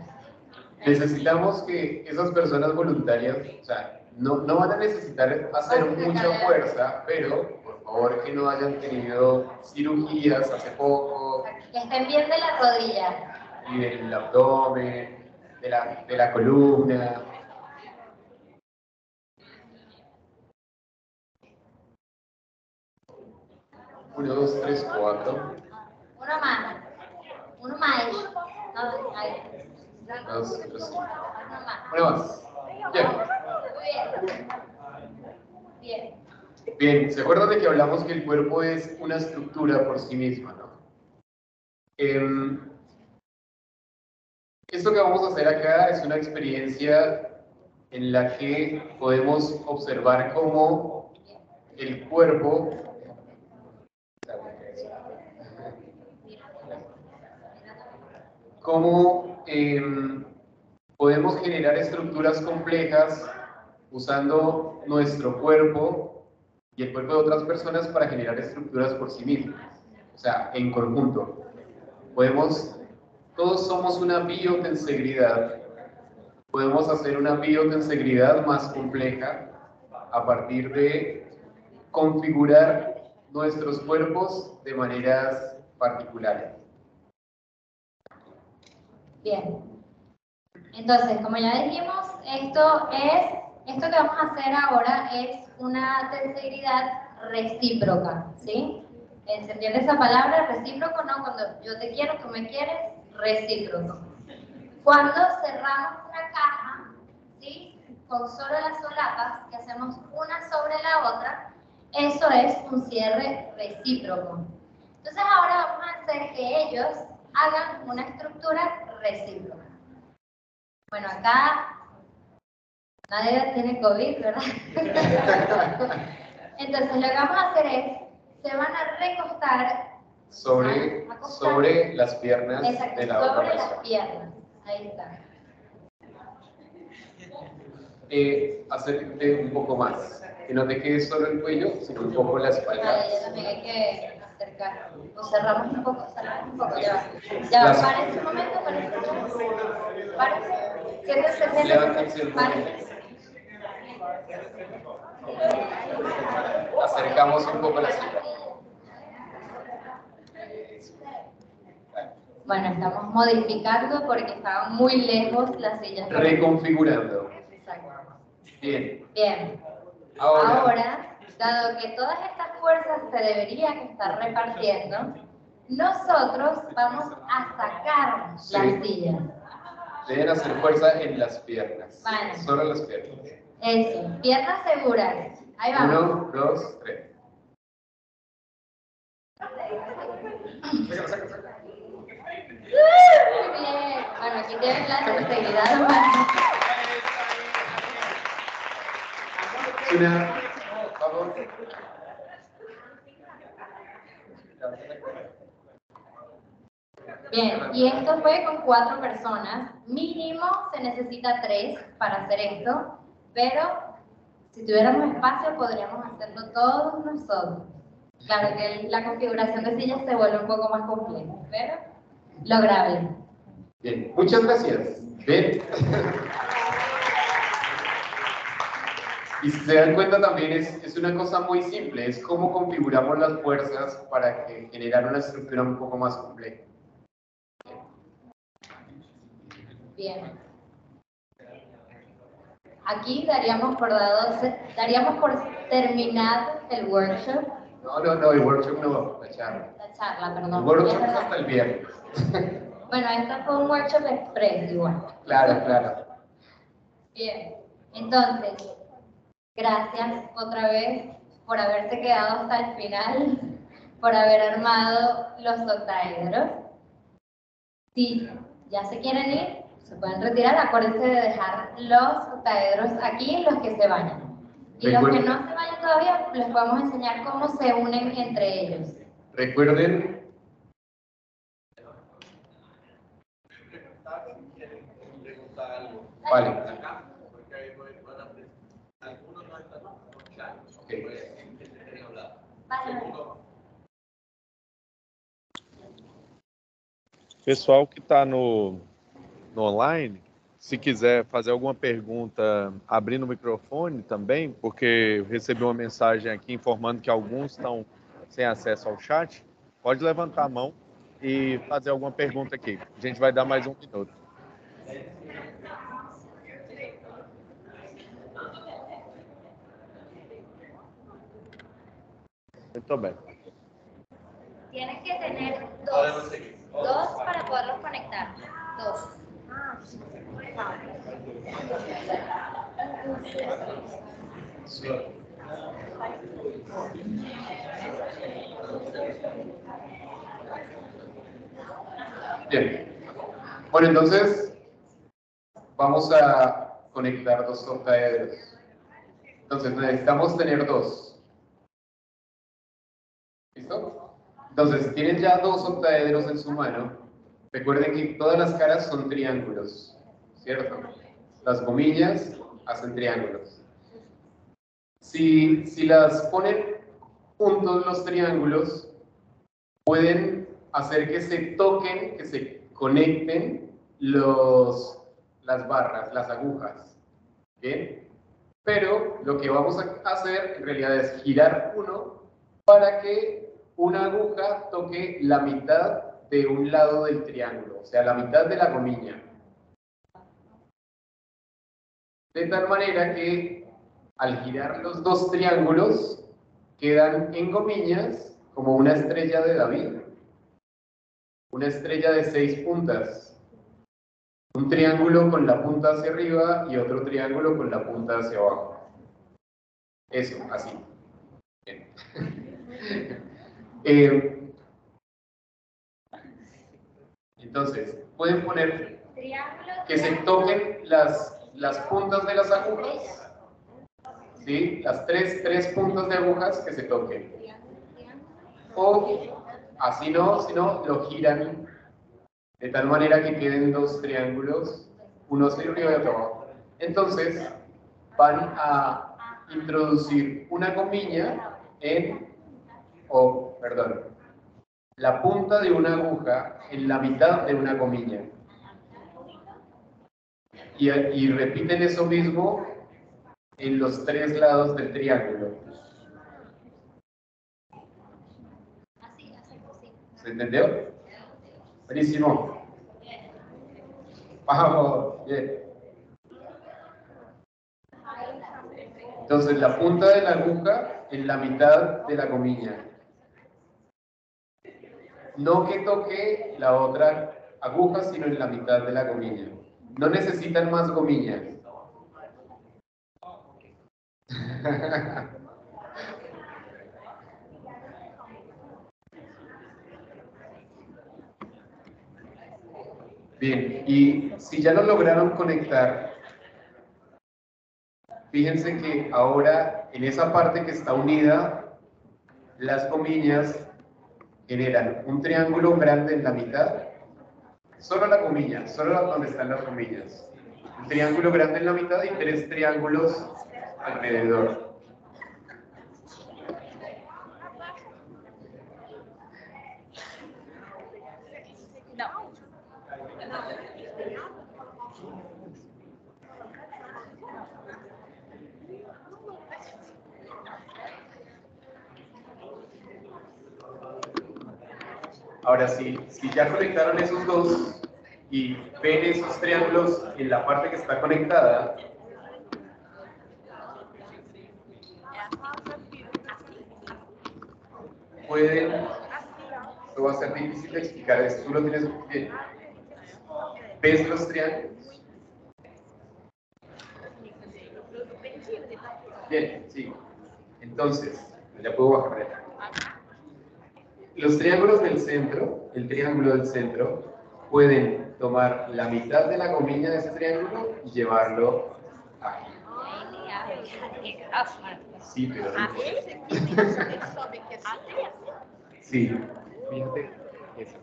Necesitamos que esas personas voluntarias, o sea, no, no van a necesitar hacer mucha fuerza, pero por favor que no hayan tenido cirugías hace poco. Que estén bien de la rodilla. Y del abdomen, de la, de la columna. Uno, dos, tres, cuatro. Uno más. Uno más. No, ahí. Dos, tres, Uno más. Bien. Bien. Bien, ¿se acuerdan de que hablamos que el cuerpo es una estructura por sí misma, no? Eh, esto que vamos a hacer acá es una experiencia en la que podemos observar cómo el cuerpo cómo em, podemos generar estructuras complejas usando nuestro cuerpo y el cuerpo de otras personas para generar estructuras por sí mismas, o sea, en conjunto. Podemos, todos somos una biotensegridad, podemos hacer una biotensegridad más compleja a partir de configurar nuestros cuerpos de maneras particulares. Bien. Entonces, como ya dijimos, esto es, esto que vamos a hacer ahora es una tensegridad recíproca, ¿sí? ¿Se entiende esa palabra? Recíproco, ¿no? Cuando yo te quiero, tú me quieres, recíproco. Cuando cerramos una caja, ¿sí? Con solo las solapas, que hacemos una sobre la otra, eso es un cierre recíproco. Entonces ahora vamos a hacer que ellos hagan una estructura recíproca. Bueno, acá nadie tiene COVID, ¿verdad? *laughs* Entonces lo que vamos a hacer es, se van a recostar sobre, sobre las piernas de la otra sobre las piernas. Ahí está. Eh, un poco más. Que no te quede solo el cuello, sino un poco la espalda. Vale, también hay que O cerramos un poco, cerramos un poco, ya va. Ya va, para ese momento, para ese momento. Siéntese, siéntese. Acercamos un poco la silla. Bueno, estamos modificando porque estaban muy lejos las sillas. Reconfigurando. Exacto. Bien. Bien. Ahora, dado que todas estas fuerzas se deberían estar repartiendo, nosotros vamos a sacar las sillas. Deben hacer fuerza en las piernas. Vale. Solo las piernas. Eso, piernas seguras. Ahí vamos. Uno, dos, tres. Muy bien. Bueno, aquí tienen la Una, favor. Bien, y esto fue con cuatro personas. Mínimo se necesita tres para hacer esto, pero si tuviéramos espacio podríamos hacerlo todos nosotros. Claro que la configuración de sillas se vuelve un poco más compleja, pero lograble. Bien, muchas gracias. Bien. *laughs* Y si se dan cuenta también es, es, una cosa muy simple, es cómo configuramos las fuerzas para que generar una estructura un poco más compleja. Bien. Aquí daríamos por dado, daríamos por terminado el workshop. No, no, no, el workshop no, la charla. La charla, perdón. El workshop es hasta el viernes. *laughs* Bueno, este fue un workshop express igual. Claro, claro. Bien, entonces, gracias otra vez por haberse quedado hasta el final, por haber armado los octaedros. Si ya se quieren ir, se pueden retirar. Acuérdense de dejar los octaedros aquí, los que se vayan. Y los que no se vayan todavía, les podemos enseñar cómo se unen entre ellos. Recuerden Vale. Pessoal que está no, no online, se quiser fazer alguma pergunta abrindo o microfone também, porque recebi uma mensagem aqui informando que alguns estão sem acesso ao chat, pode levantar a mão e fazer alguma pergunta aqui. A gente vai dar mais um minuto. Bem. Tienes que tener dos, dos para poderlos conectar. Dos. Bien. Bueno, entonces vamos a conectar dos octaedros. Entonces necesitamos tener dos. ¿Listo? Entonces, tienen ya dos octaedros en su mano. Recuerden que todas las caras son triángulos, ¿cierto? Las gomillas hacen triángulos. Si, si las ponen juntos los triángulos, pueden hacer que se toquen, que se conecten los, las barras, las agujas. ¿Bien? Pero lo que vamos a hacer en realidad es girar uno para que una aguja toque la mitad de un lado del triángulo, o sea, la mitad de la gomilla. De tal manera que al girar los dos triángulos quedan en gomillas como una estrella de David, una estrella de seis puntas, un triángulo con la punta hacia arriba y otro triángulo con la punta hacia abajo. Eso, así. *laughs* Eh, entonces, pueden poner que se toquen las, las puntas de las agujas. ¿sí? Las tres, tres puntos de agujas que se toquen. O así no, si no, lo giran de tal manera que queden dos triángulos, uno arriba y otro abajo. Entonces, van a introducir una comilla en, o, perdón, la punta de una aguja en la mitad de una comilla. Y, repiten eso mismo en los tres lados del triángulo. ¿Se entendió? Buenísimo. Vamos, bien. Entonces, la punta de la aguja en la mitad de la comilla. No que toque la otra aguja, sino en la mitad de la comilla. No necesitan más gomillas. Bien, y si ya lo lograron conectar, fíjense que ahora en esa parte que está unida, las comillas generan un triángulo grande en la mitad, solo la comilla, solo donde están las comillas. Un triángulo grande en la mitad y tres triángulos alrededor. Ahora, sí, si ya conectaron esos dos y ven esos triángulos en la parte que está conectada, pueden, esto va a ser difícil de explicar, esto tú lo tienes bien. ¿Ves los triángulos? Bien, sí. Entonces, ya puedo bajar. Los triángulos del centro, el triángulo del centro, pueden tomar la mitad de la comilla de ese triángulo y llevarlo aquí. Sí, pero Sí. Fíjate eso.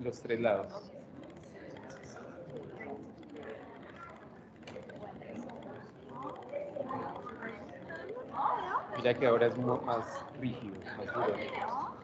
Los tres lados. Mira que ahora es más rígido, más duro.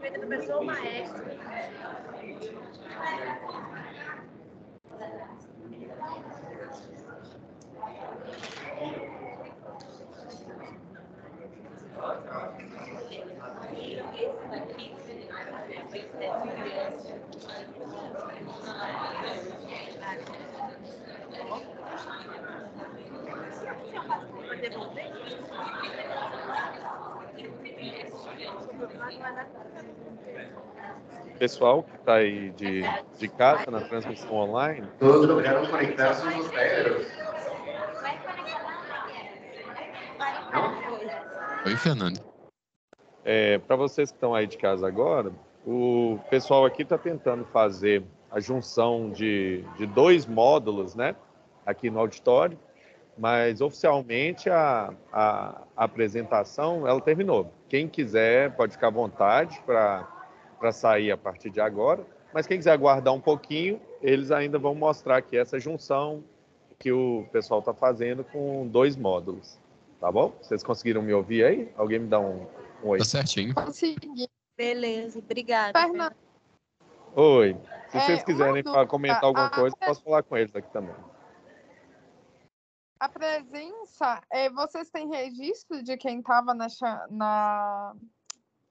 feita pessoa professor maestro. Pessoal que está aí de, de casa na transmissão online. Todos lograram conectar donde quieras. Oi, Fernando. É, Para vocês que estão aí de casa agora, o pessoal aqui está tentando fazer a junção de, de dois módulos, né? Aqui no auditório, mas oficialmente a, a, a apresentação ela terminou. Quem quiser pode ficar à vontade para sair a partir de agora, mas quem quiser aguardar um pouquinho, eles ainda vão mostrar aqui essa junção que o pessoal está fazendo com dois módulos. Tá bom? Vocês conseguiram me ouvir aí? Alguém me dá um, um oi? Tá certinho. Consegui. Beleza, obrigada. Oi. Se É, vocês quiserem comentar alguma A- coisa, eu posso falar com eles aqui também. A presença, é, vocês têm registro de quem estava na, na,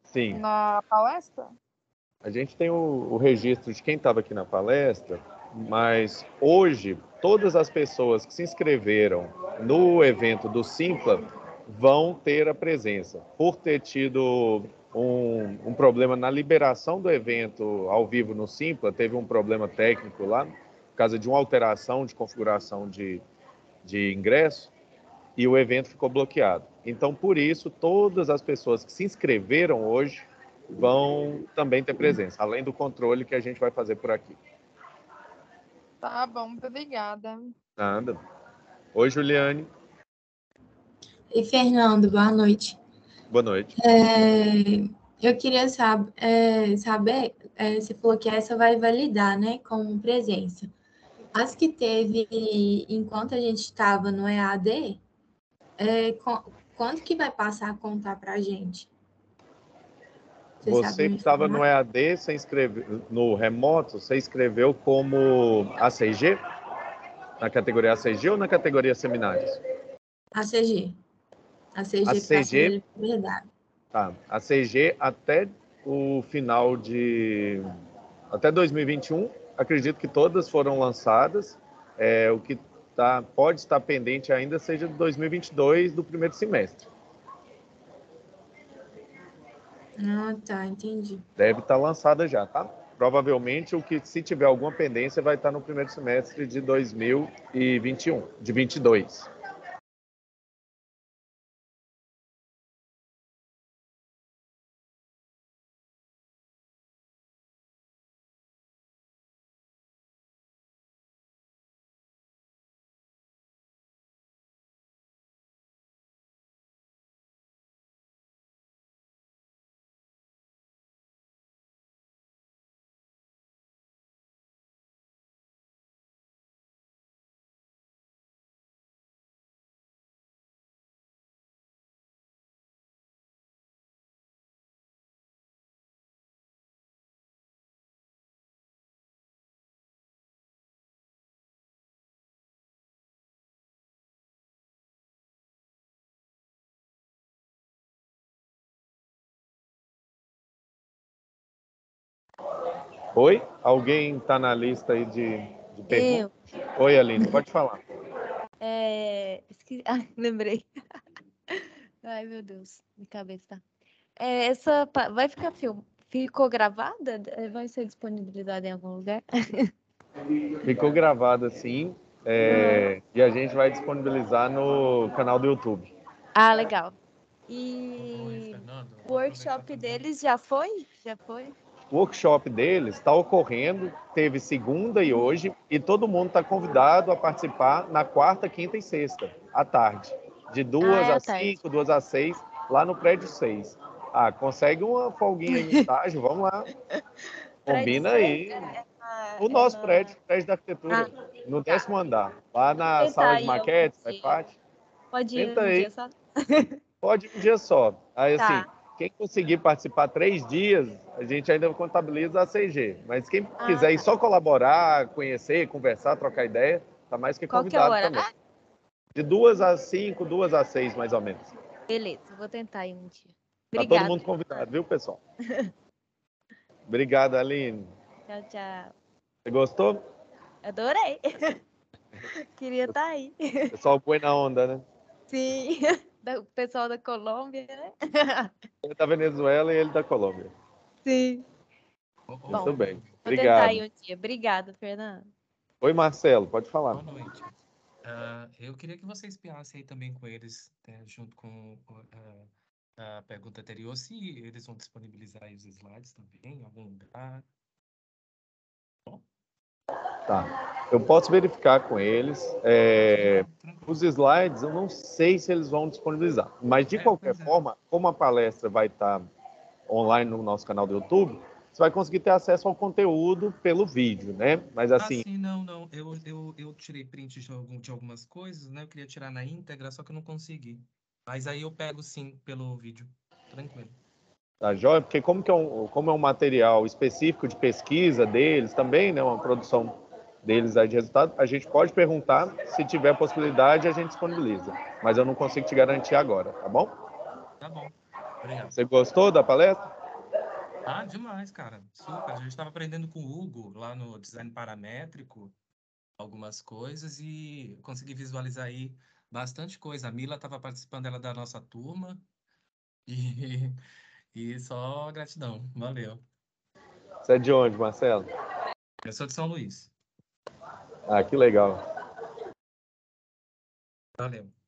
Sim. na palestra? A gente tem o, o registro de quem estava aqui na palestra, mas hoje todas as pessoas que se inscreveram no evento do Simpla vão ter a presença. Por ter tido um, um problema na liberação do evento ao vivo no Simpla, teve um problema técnico lá, por causa de uma alteração de configuração de, de ingresso, e o evento ficou bloqueado. Então, por isso, todas as pessoas que se inscreveram hoje vão também ter presença, além do controle que a gente vai fazer por aqui. Tá bom, obrigada. Nada. Oi, Juliane. Oi, Fernando, boa noite. Boa noite. É, eu queria sab é, saber, é, você falou que essa vai validar, né, com presença. As que teve enquanto a gente estava no EAD, é, quando que vai passar a contar para a gente? Você Você que estava no? EAD, você inscreveu, no remoto, você inscreveu como ACG? Na categoria ACG ou na categoria seminários? ACG. ACG, ACG? Tá. ACG até o final de. Até 2021, acredito que todas foram lançadas. É, o que tá, pode estar pendente ainda seja de 2022, do primeiro semestre. Ah, tá, entendi. Deve estar lançada já, tá? Provavelmente o que, se tiver alguma pendência, vai estar no primeiro semestre de 2021, de 22. Oi? Alguém está na lista aí de, de perguntas? Oi, Aline, pode falar. *laughs* É... esque- *laughs* Ah, lembrei. *laughs* Ai, meu Deus, minha cabeça. É, essa vai ficar film... Ficou gravada? É, Vai ser disponibilizada em algum lugar? Ficou gravado assim, é, e a gente vai disponibilizar no canal do YouTube. Ah, legal. E o workshop deles já foi? Já foi? O workshop deles está ocorrendo, teve segunda e hoje, e todo mundo está convidado a participar na quarta, quinta e sexta, à tarde. De duas Ah, é às tarde. cinco, duas às seis, lá no prédio seis. Ah, consegue uma folguinha no *laughs* estágio, vamos lá. Combina aí. O nosso prédio, o prédio da arquitetura, no décimo andar, lá na Tenta sala de maquetes, dia. IPAT. Pode ir Tenta um aí. dia só? *laughs* Pode um dia só. Aí, Tá. assim, quem conseguir participar três dias, a gente ainda contabiliza a CG. Mas quem Ah, quiser ir tá. só colaborar, conhecer, conversar, trocar ideia, tá mais que Qual que é convidado horário? também. De duas às cinco, duas às seis, mais ou menos. Beleza, vou tentar aí um dia. Tá Obrigada. todo mundo convidado, viu, pessoal? *laughs* Obrigado, Aline. Tchau, tchau. Você gostou? Adorei. *laughs* Queria estar aí. Pessoal, põe na onda, né? Sim. *laughs* O pessoal da Colômbia, né? *laughs* Ele da Venezuela e ele da Colômbia. Sim. Muito Bom, bem. Vou Obrigado. aí um dia. Obrigada, Fernando. Oi, Marcelo, pode falar. Boa noite. Ah, eu queria que você espiasse aí também com eles, né, junto com ah, a pergunta anterior, se eles vão disponibilizar os slides também em algum lugar. Bom. Tá. Eu posso verificar com eles. É, os slides, eu não sei se eles vão disponibilizar. Mas, de É, qualquer é. forma, como a palestra vai estar online no nosso canal do YouTube, você vai conseguir ter acesso ao conteúdo pelo vídeo, né? Mas, assim, Ah, sim, não, não. Eu, eu, eu tirei print de, algum, de algumas coisas, né? Eu queria tirar na íntegra, só que eu não consegui. Mas aí eu pego sim pelo vídeo. Tranquilo. Tá joia? Porque como, que é um, como é um material específico de pesquisa deles também, né? Uma produção deles aí de resultado, a gente pode perguntar, se tiver possibilidade, a gente disponibiliza. Mas eu não consigo te garantir agora, tá bom? Tá bom. Obrigado. Você gostou da palestra? Ah, demais, cara. Super. A gente estava aprendendo com o Hugo lá no design paramétrico algumas coisas e consegui visualizar aí bastante coisa. A Mila estava participando ela da nossa turma e, e só gratidão. Valeu. Você é de onde, Marcelo? Eu sou de São Luís. Ah, que legal. Valeu.